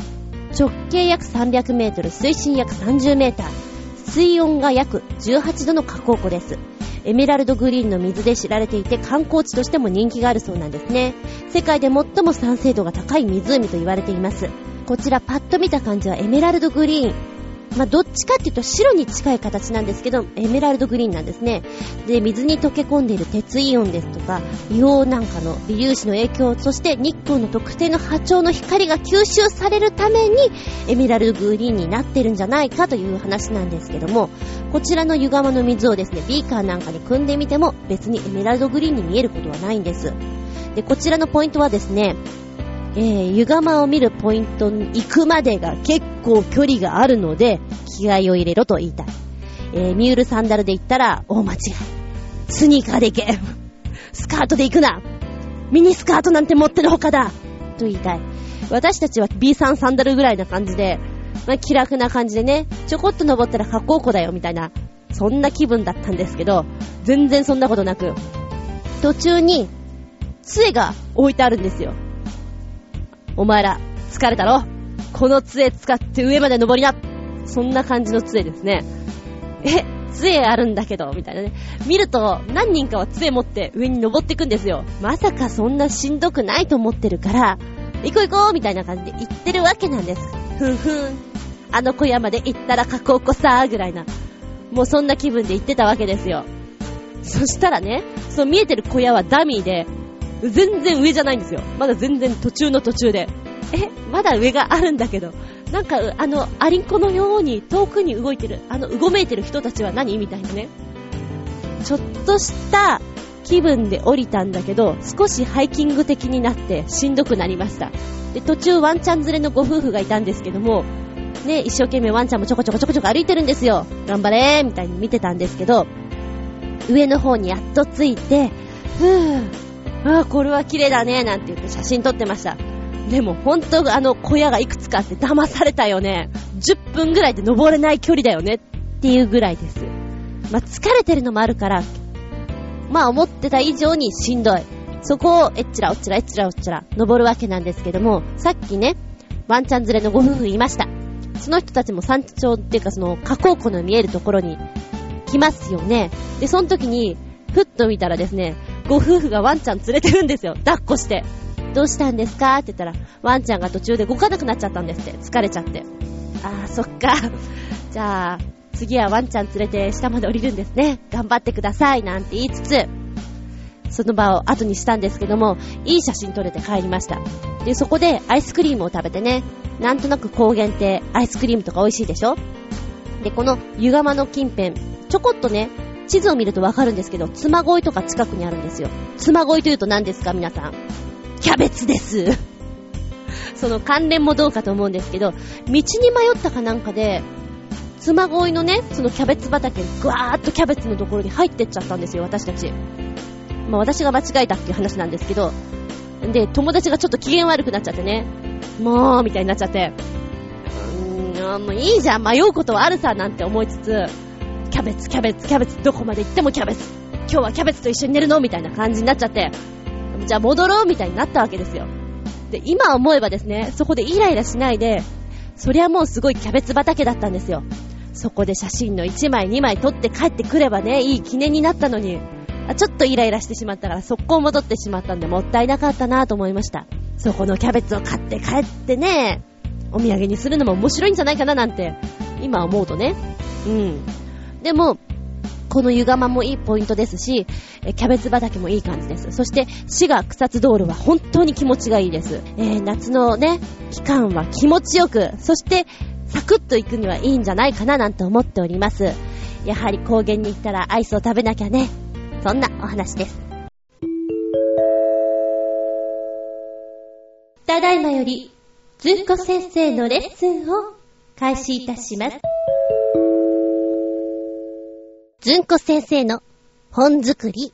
直径約300メートル、水深約30メーター、水温が約18度の河口湖です。エメラルドグリーンの水で知られていて観光地としても人気があるそうなんですね。世界で最も酸性度が高い湖と言われています。こちらパッと見た感じはエメラルドグリーン。まあ、どっちかっていうと白に近い形なんですけど、エメラルドグリーンなんですね。で、水に溶け込んでいる鉄イオンですとか、硫黄なんかの微粒子の影響、そして日光の特定の波長の光が吸収されるために、エメラルドグリーンになってるんじゃないかという話なんですけども、こちらの湯釜の水をですね、ビーカーなんかに汲んでみても、別にエメラルドグリーンに見えることはないんです。で、こちらのポイントはですね、えー、湯釜を見るポイントに行くまでが結構距離があるので、気合を入れろと言いたい。えー、ミュールサンダルで行ったら大間違い。スニーカーで行け。スカートで行くな。ミニスカートなんて持ってるほかだ。と言いたい。私たちは B3 サンダルぐらいな感じで、まあ、気楽な感じでね、ちょこっと登ったら格好子だよみたいな、そんな気分だったんですけど、全然そんなことなく、途中に、杖が置いてあるんですよ。お前ら、疲れたろ？この杖使って上まで登りなそんな感じの杖ですね。え、杖あるんだけど、みたいなね。見ると、何人かは杖持って上に登っていくんですよ。まさかそんなしんどくないと思ってるから、行こう行こうみたいな感じで行ってるわけなんです。ふんふん。あの小屋まで行ったらかこうこさーぐらいな。もうそんな気分で行ってたわけですよ。そしたらね、その見えてる小屋はダミーで、全然上じゃないんですよ。まだ全然途中の途中で。え、まだ上があるんだけど。なんか、あの、アリンコのように遠くに動いてる、あの、うごめいてる人たちは何みたいなね。ちょっとした気分で降りたんだけど、少しハイキング的になってしんどくなりました。で、途中ワンちゃん連れのご夫婦がいたんですけども、ね、一生懸命ワンちゃんもちょこちょこちょこちょこ歩いてるんですよ。頑張れーみたいに見てたんですけど、上の方にやっと着いて、ふぅ、ああ、これは綺麗だね、なんて言って写真撮ってました。でも本当あの小屋がいくつかあって騙されたよね。10分ぐらいで登れない距離だよねっていうぐらいです。まあ、疲れてるのもあるから、まあ思ってた以上にしんどい。そこをえっちらおっちらえっちらおっちら登るわけなんですけども、さっきね、ワンちゃん連れのご夫婦いました。その人たちも山頂っていうかその河口湖の見えるところに来ますよね。で、その時に、ふっと見たらですね、ご夫婦がワンちゃん連れてるんですよ。抱っこして。どうしたんですか？って言ったら、ワンちゃんが途中で動かなくなっちゃったんですって。疲れちゃって。あー、そっか。じゃあ、次はワンちゃん連れて下まで降りるんですね。頑張ってください。なんて言いつつ、その場を後にしたんですけども、いい写真撮れて帰りました。で、そこでアイスクリームを食べてね、なんとなく高原ってアイスクリームとか美味しいでしょ？で、この湯釜の近辺、ちょこっとね、地図を見るとわかるんですけど、妻恋とか近くにあるんですよ。妻恋というと何ですか皆さん。キャベツです。その関連もどうかと思うんですけど、道に迷ったかなんかで、妻恋のね、そのキャベツ畑ぐわーっとキャベツのところに入ってっちゃったんですよ、私たち。まあ私が間違えたっていう話なんですけど、で、友達がちょっと機嫌悪くなっちゃってね、もう、みたいになっちゃって、うーん、もういいじゃん、迷うことはあるさ、なんて思いつつ、キャベツ、キャベツ、キャベツ、どこまで行ってもキャベツ。今日はキャベツと一緒に寝るの？みたいな感じになっちゃって、じゃあ戻ろうみたいになったわけですよ。で、今思えばですね、そこでイライラしないで、そりゃもうすごいキャベツ畑だったんですよ。そこで写真の1枚2枚撮って帰ってくればね、いい記念になったのに、ちょっとイライラしてしまったから速攻戻ってしまったんでもったいなかったなと思いました。そこのキャベツを買って帰ってね、お土産にするのも面白いんじゃないかななんて、今思うとね。うん。でも、この湯釜もいいポイントですし、キャベツ畑もいい感じです。そして、滋賀草津道路は本当に気持ちがいいです。えー、夏のね、期間は気持ちよく、そして、サクッと行くにはいいんじゃないかななんて思っております。やはり高原に行ったらアイスを食べなきゃね。そんなお話です。ただいまより、ずんこ先生のレッスンを開始いたします。ずんこ先生の本作り。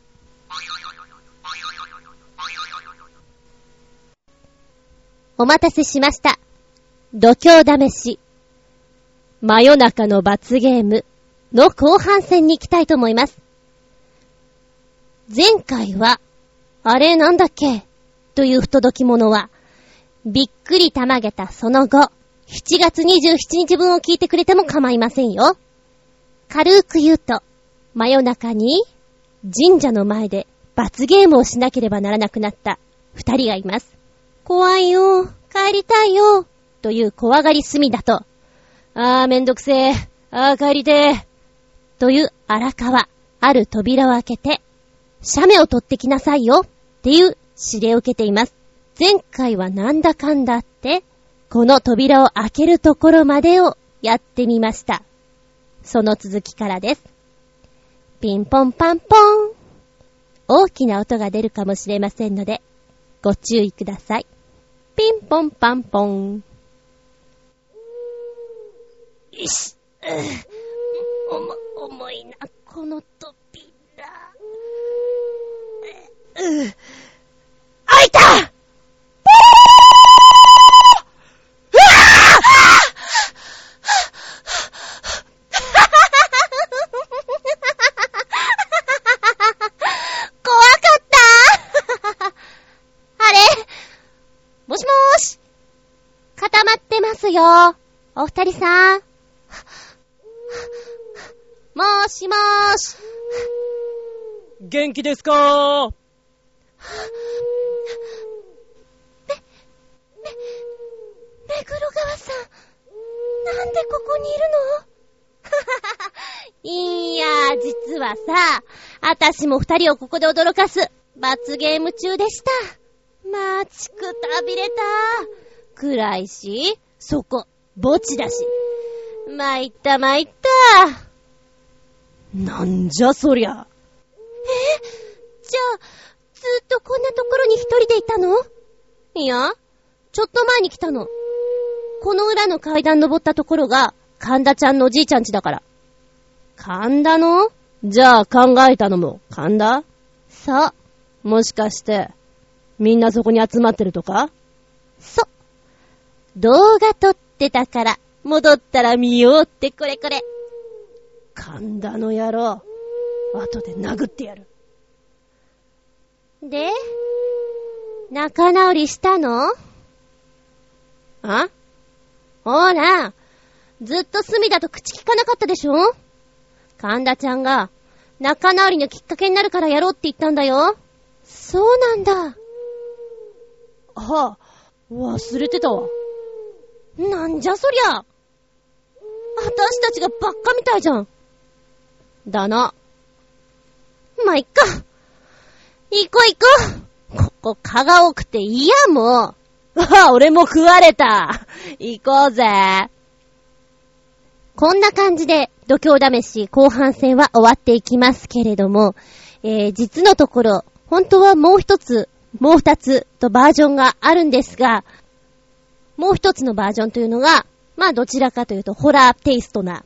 お待たせしました。度胸試し、真夜中の罰ゲームの後半戦に行きたいと思います。前回は、あれなんだっけ？という不届き者は、びっくりたまげたその後、7月27日分を聞いてくれても構いませんよ。軽く言うと、真夜中に神社の前で罰ゲームをしなければならなくなった二人がいます。怖いよ、帰りたいよ、という怖がり隅だと、あーめんどくせえ、あー帰りてえ、という荒川、ある扉を開けて、写メを取ってきなさいよ、っていう指令を受けています。前回はなんだかんだって、この扉を開けるところまでをやってみました。その続きからです。ピンポンパンポン。大きな音が出るかもしれませんので、ご注意ください。ピンポンパンポン。よし。おも、重いな、この扉。う、開いたよ。お二人さん。もーしもーし。元気ですか？ーめ、め、目黒川さん。なんでここにいるの？いやー、実はさ、あたしも二人をここで驚かす、罰ゲーム中でした。まあ、ちくたびれた。暗いし、そこ、墓地だし。参った参った。なんじゃそりゃ。え？じゃあ、ずっとこんなところに一人でいたの？いや、ちょっと前に来たの。この裏の階段登ったところが、神田ちゃんのおじいちゃんちだから。神田の？じゃあ考えたのも神田？そう。もしかして、みんなそこに集まってるとか？そ。動画撮ってたから、戻ったら見ようってこれこれ。神田の野郎。後で殴ってやる。で、仲直りしたの？あ？ほら、ずっと隅だと口聞かなかったでしょ？神田ちゃんが、仲直りのきっかけになるからやろうって言ったんだよ。そうなんだ。はあ、忘れてたわ。なんじゃそりゃ。私たちがばっかみたいじゃん。だな。ま、いっか。行こう行こう。ここ蚊が多くて嫌もう。ああ、俺も食われた。行こうぜ。こんな感じで、度胸試し後半戦は終わっていきますけれども、えー、実のところ、本当はもう一つ、もう二つとバージョンがあるんですが、もう一つのバージョンというのが、まあどちらかというとホラーテイストな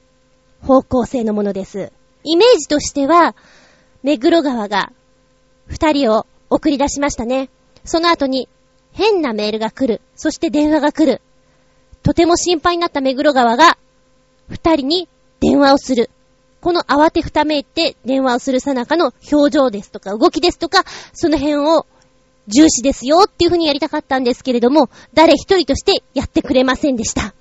方向性のものです。イメージとしては、目黒川が二人を送り出しましたね。その後に変なメールが来る。そして電話が来る。とても心配になった目黒川が二人に電話をする。この慌てふためいて電話をするさなかの表情ですとか動きですとか、その辺を重視ですよっていう風にやりたかったんですけれども、誰一人としてやってくれませんでした。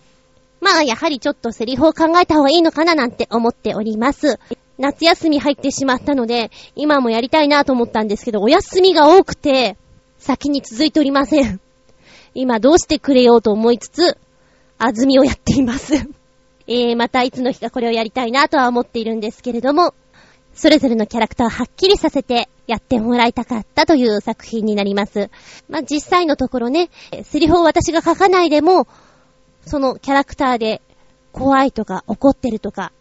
まあ、やはりちょっとセリフを考えた方がいいのかななんて思っております。夏休み入ってしまったので、今もやりたいなと思ったんですけど、お休みが多くて、先に続いておりません。今どうしてくれようと思いつつ、あずみをやっています。えー、またいつの日かこれをやりたいなとは思っているんですけれども、それぞれのキャラクターをはっきりさせてやってもらいたかったという作品になります。まあ、実際のところね、セリフを私が書かないでも、そのキャラクターで怖いとか怒ってるとか、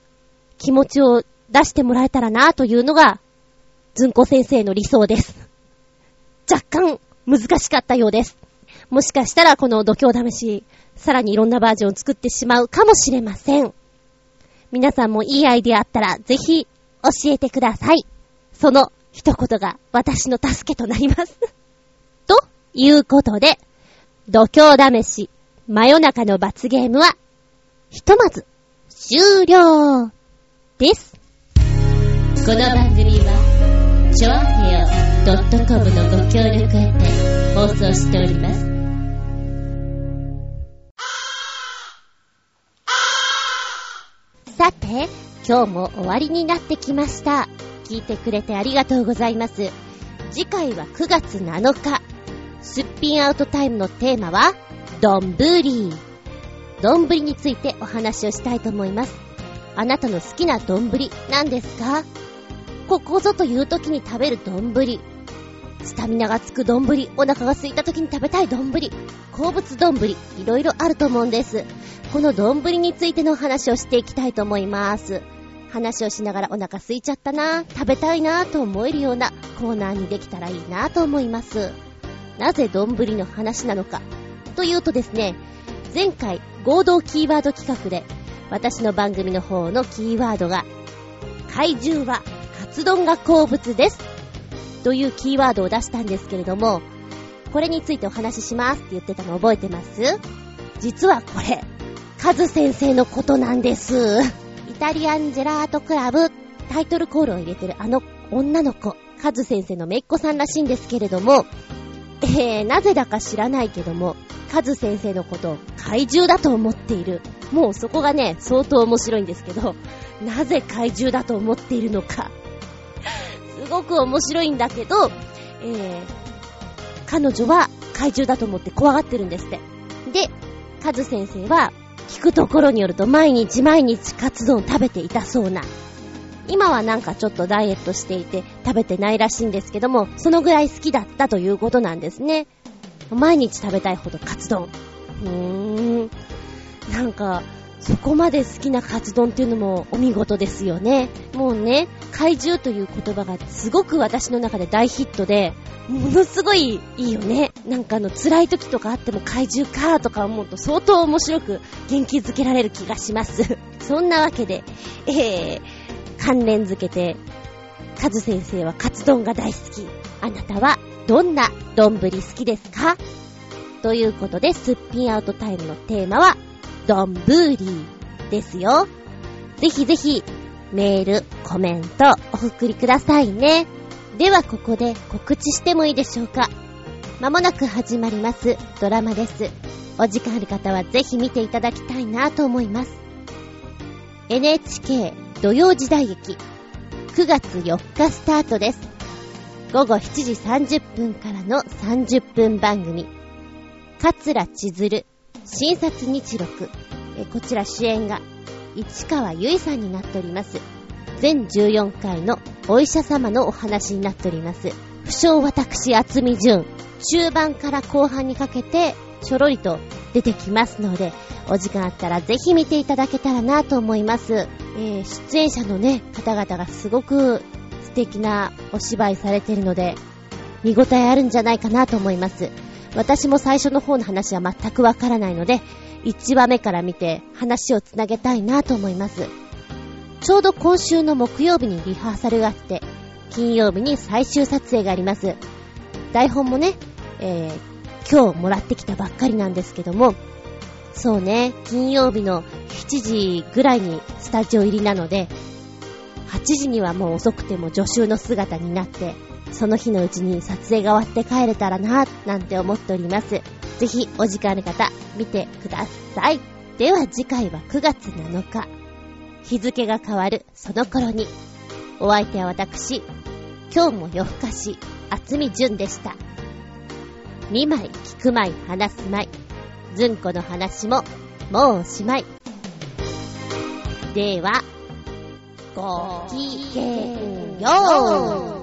気持ちを出してもらえたらなというのが、ずんこ先生の理想です。若干難しかったようです。もしかしたらこの度胸試し、さらにいろんなバージョンを作ってしまうかもしれません。皆さんもいいアイディアあったらぜひ教えてください。その一言が私の助けとなります。ということで、度胸試し、真夜中の罰ゲームは、ひとまず、終了です。この番組は、ちょあへよ .com のご協力へて放送しております。さて、今日も終わりになってきました。聞いてくれてありがとうございます。次回は9月7日。すっぴんアウトタイムのテーマは、どんぶり。どんぶりについてお話をしたいと思います。あなたの好きなどんぶり何ですか？ここぞという時に食べるどんぶり。スタミナがつくどんぶり、お腹が空いた時に食べたいどんぶり、好物どんぶり、いろいろあると思うんです。このどんぶりについての話をしていきたいと思います。話をしながらお腹空いちゃったな、食べたいなと思えるようなコーナーにできたらいいなと思います。なぜどんぶりの話なのか。というとですね、前回合同キーワード企画で私の番組の方のキーワードが怪獣はカツ丼が好物です。というキーワードを出したんですけれども、これについてお話ししますって言ってたの覚えてます？実はこれ、カズ先生のことなんです。イタリアンジェラートクラブ、タイトルコールを入れてるあの女の子、カズ先生のめっ子さんらしいんですけれども、えー、なぜだか知らないけども、カズ先生のことを怪獣だと思っている。もうそこがね、相当面白いんですけど、なぜ怪獣だと思っているのか。すごく面白いんだけど、えー、彼女は怪獣だと思って怖がってるんですって。で、カズ先生は、聞くところによると毎日毎日カツ丼食べていたそうな。今はなんかちょっとダイエットしていて食べてないらしいんですけども、そのぐらい好きだったということなんですね。毎日食べたいほどカツ丼。うーん。なんか、そこまで好きなカツ丼っていうのもお見事ですよね。もうね、怪獣という言葉がすごく私の中で大ヒットで、ものすごいいいよね。なんかあの辛い時とかあっても怪獣かとか思うと相当面白く元気づけられる気がします。そんなわけで、えー、関連づけて、カズ先生はカツ丼が大好き。あなたはどんな丼好きですか？ということで、すっぴんアウトタイムのテーマは、丼ですよ。ぜひぜひ、メール、コメント、お送りくださいね。ではここで告知してもいいでしょうか。まもなく始まりますドラマです。お時間ある方はぜひ見ていただきたいなと思います。NHK 土曜時代劇9月4日スタートです。午後7時30分からの30分番組。桂千鶴、診察日録。えこちら主演が市川由衣さんになっております。全14回のお医者様のお話になっております。不詳私、厚み純。中盤から後半にかけて、ちょろりと出てきますので、お時間あったらぜひ見ていただけたらなと思います。えー、出演者のね、方々がすごく素敵なお芝居されてるので、見応えあるんじゃないかなと思います。私も最初の方の話は全くわからないので、1話目から見て話をつなげたいなと思います。ちょうど今週の木曜日にリハーサルがあって、金曜日に最終撮影があります。台本もね、えー、今日もらってきたばっかりなんですけども、そうね、金曜日の7時ぐらいにスタジオ入りなので、8時にはもう遅くても助手の姿になって、その日のうちに撮影が終わって帰れたらな、なんて思っております。ぜひお時間ある方、見てください。では次回は9月7日。日付が変わるその頃に。お相手は私、今日も夜更かし、厚み純でした。見舞い、聞く舞い、話す舞い。ずんこの話も、もうおしまい。では、ごきげんよう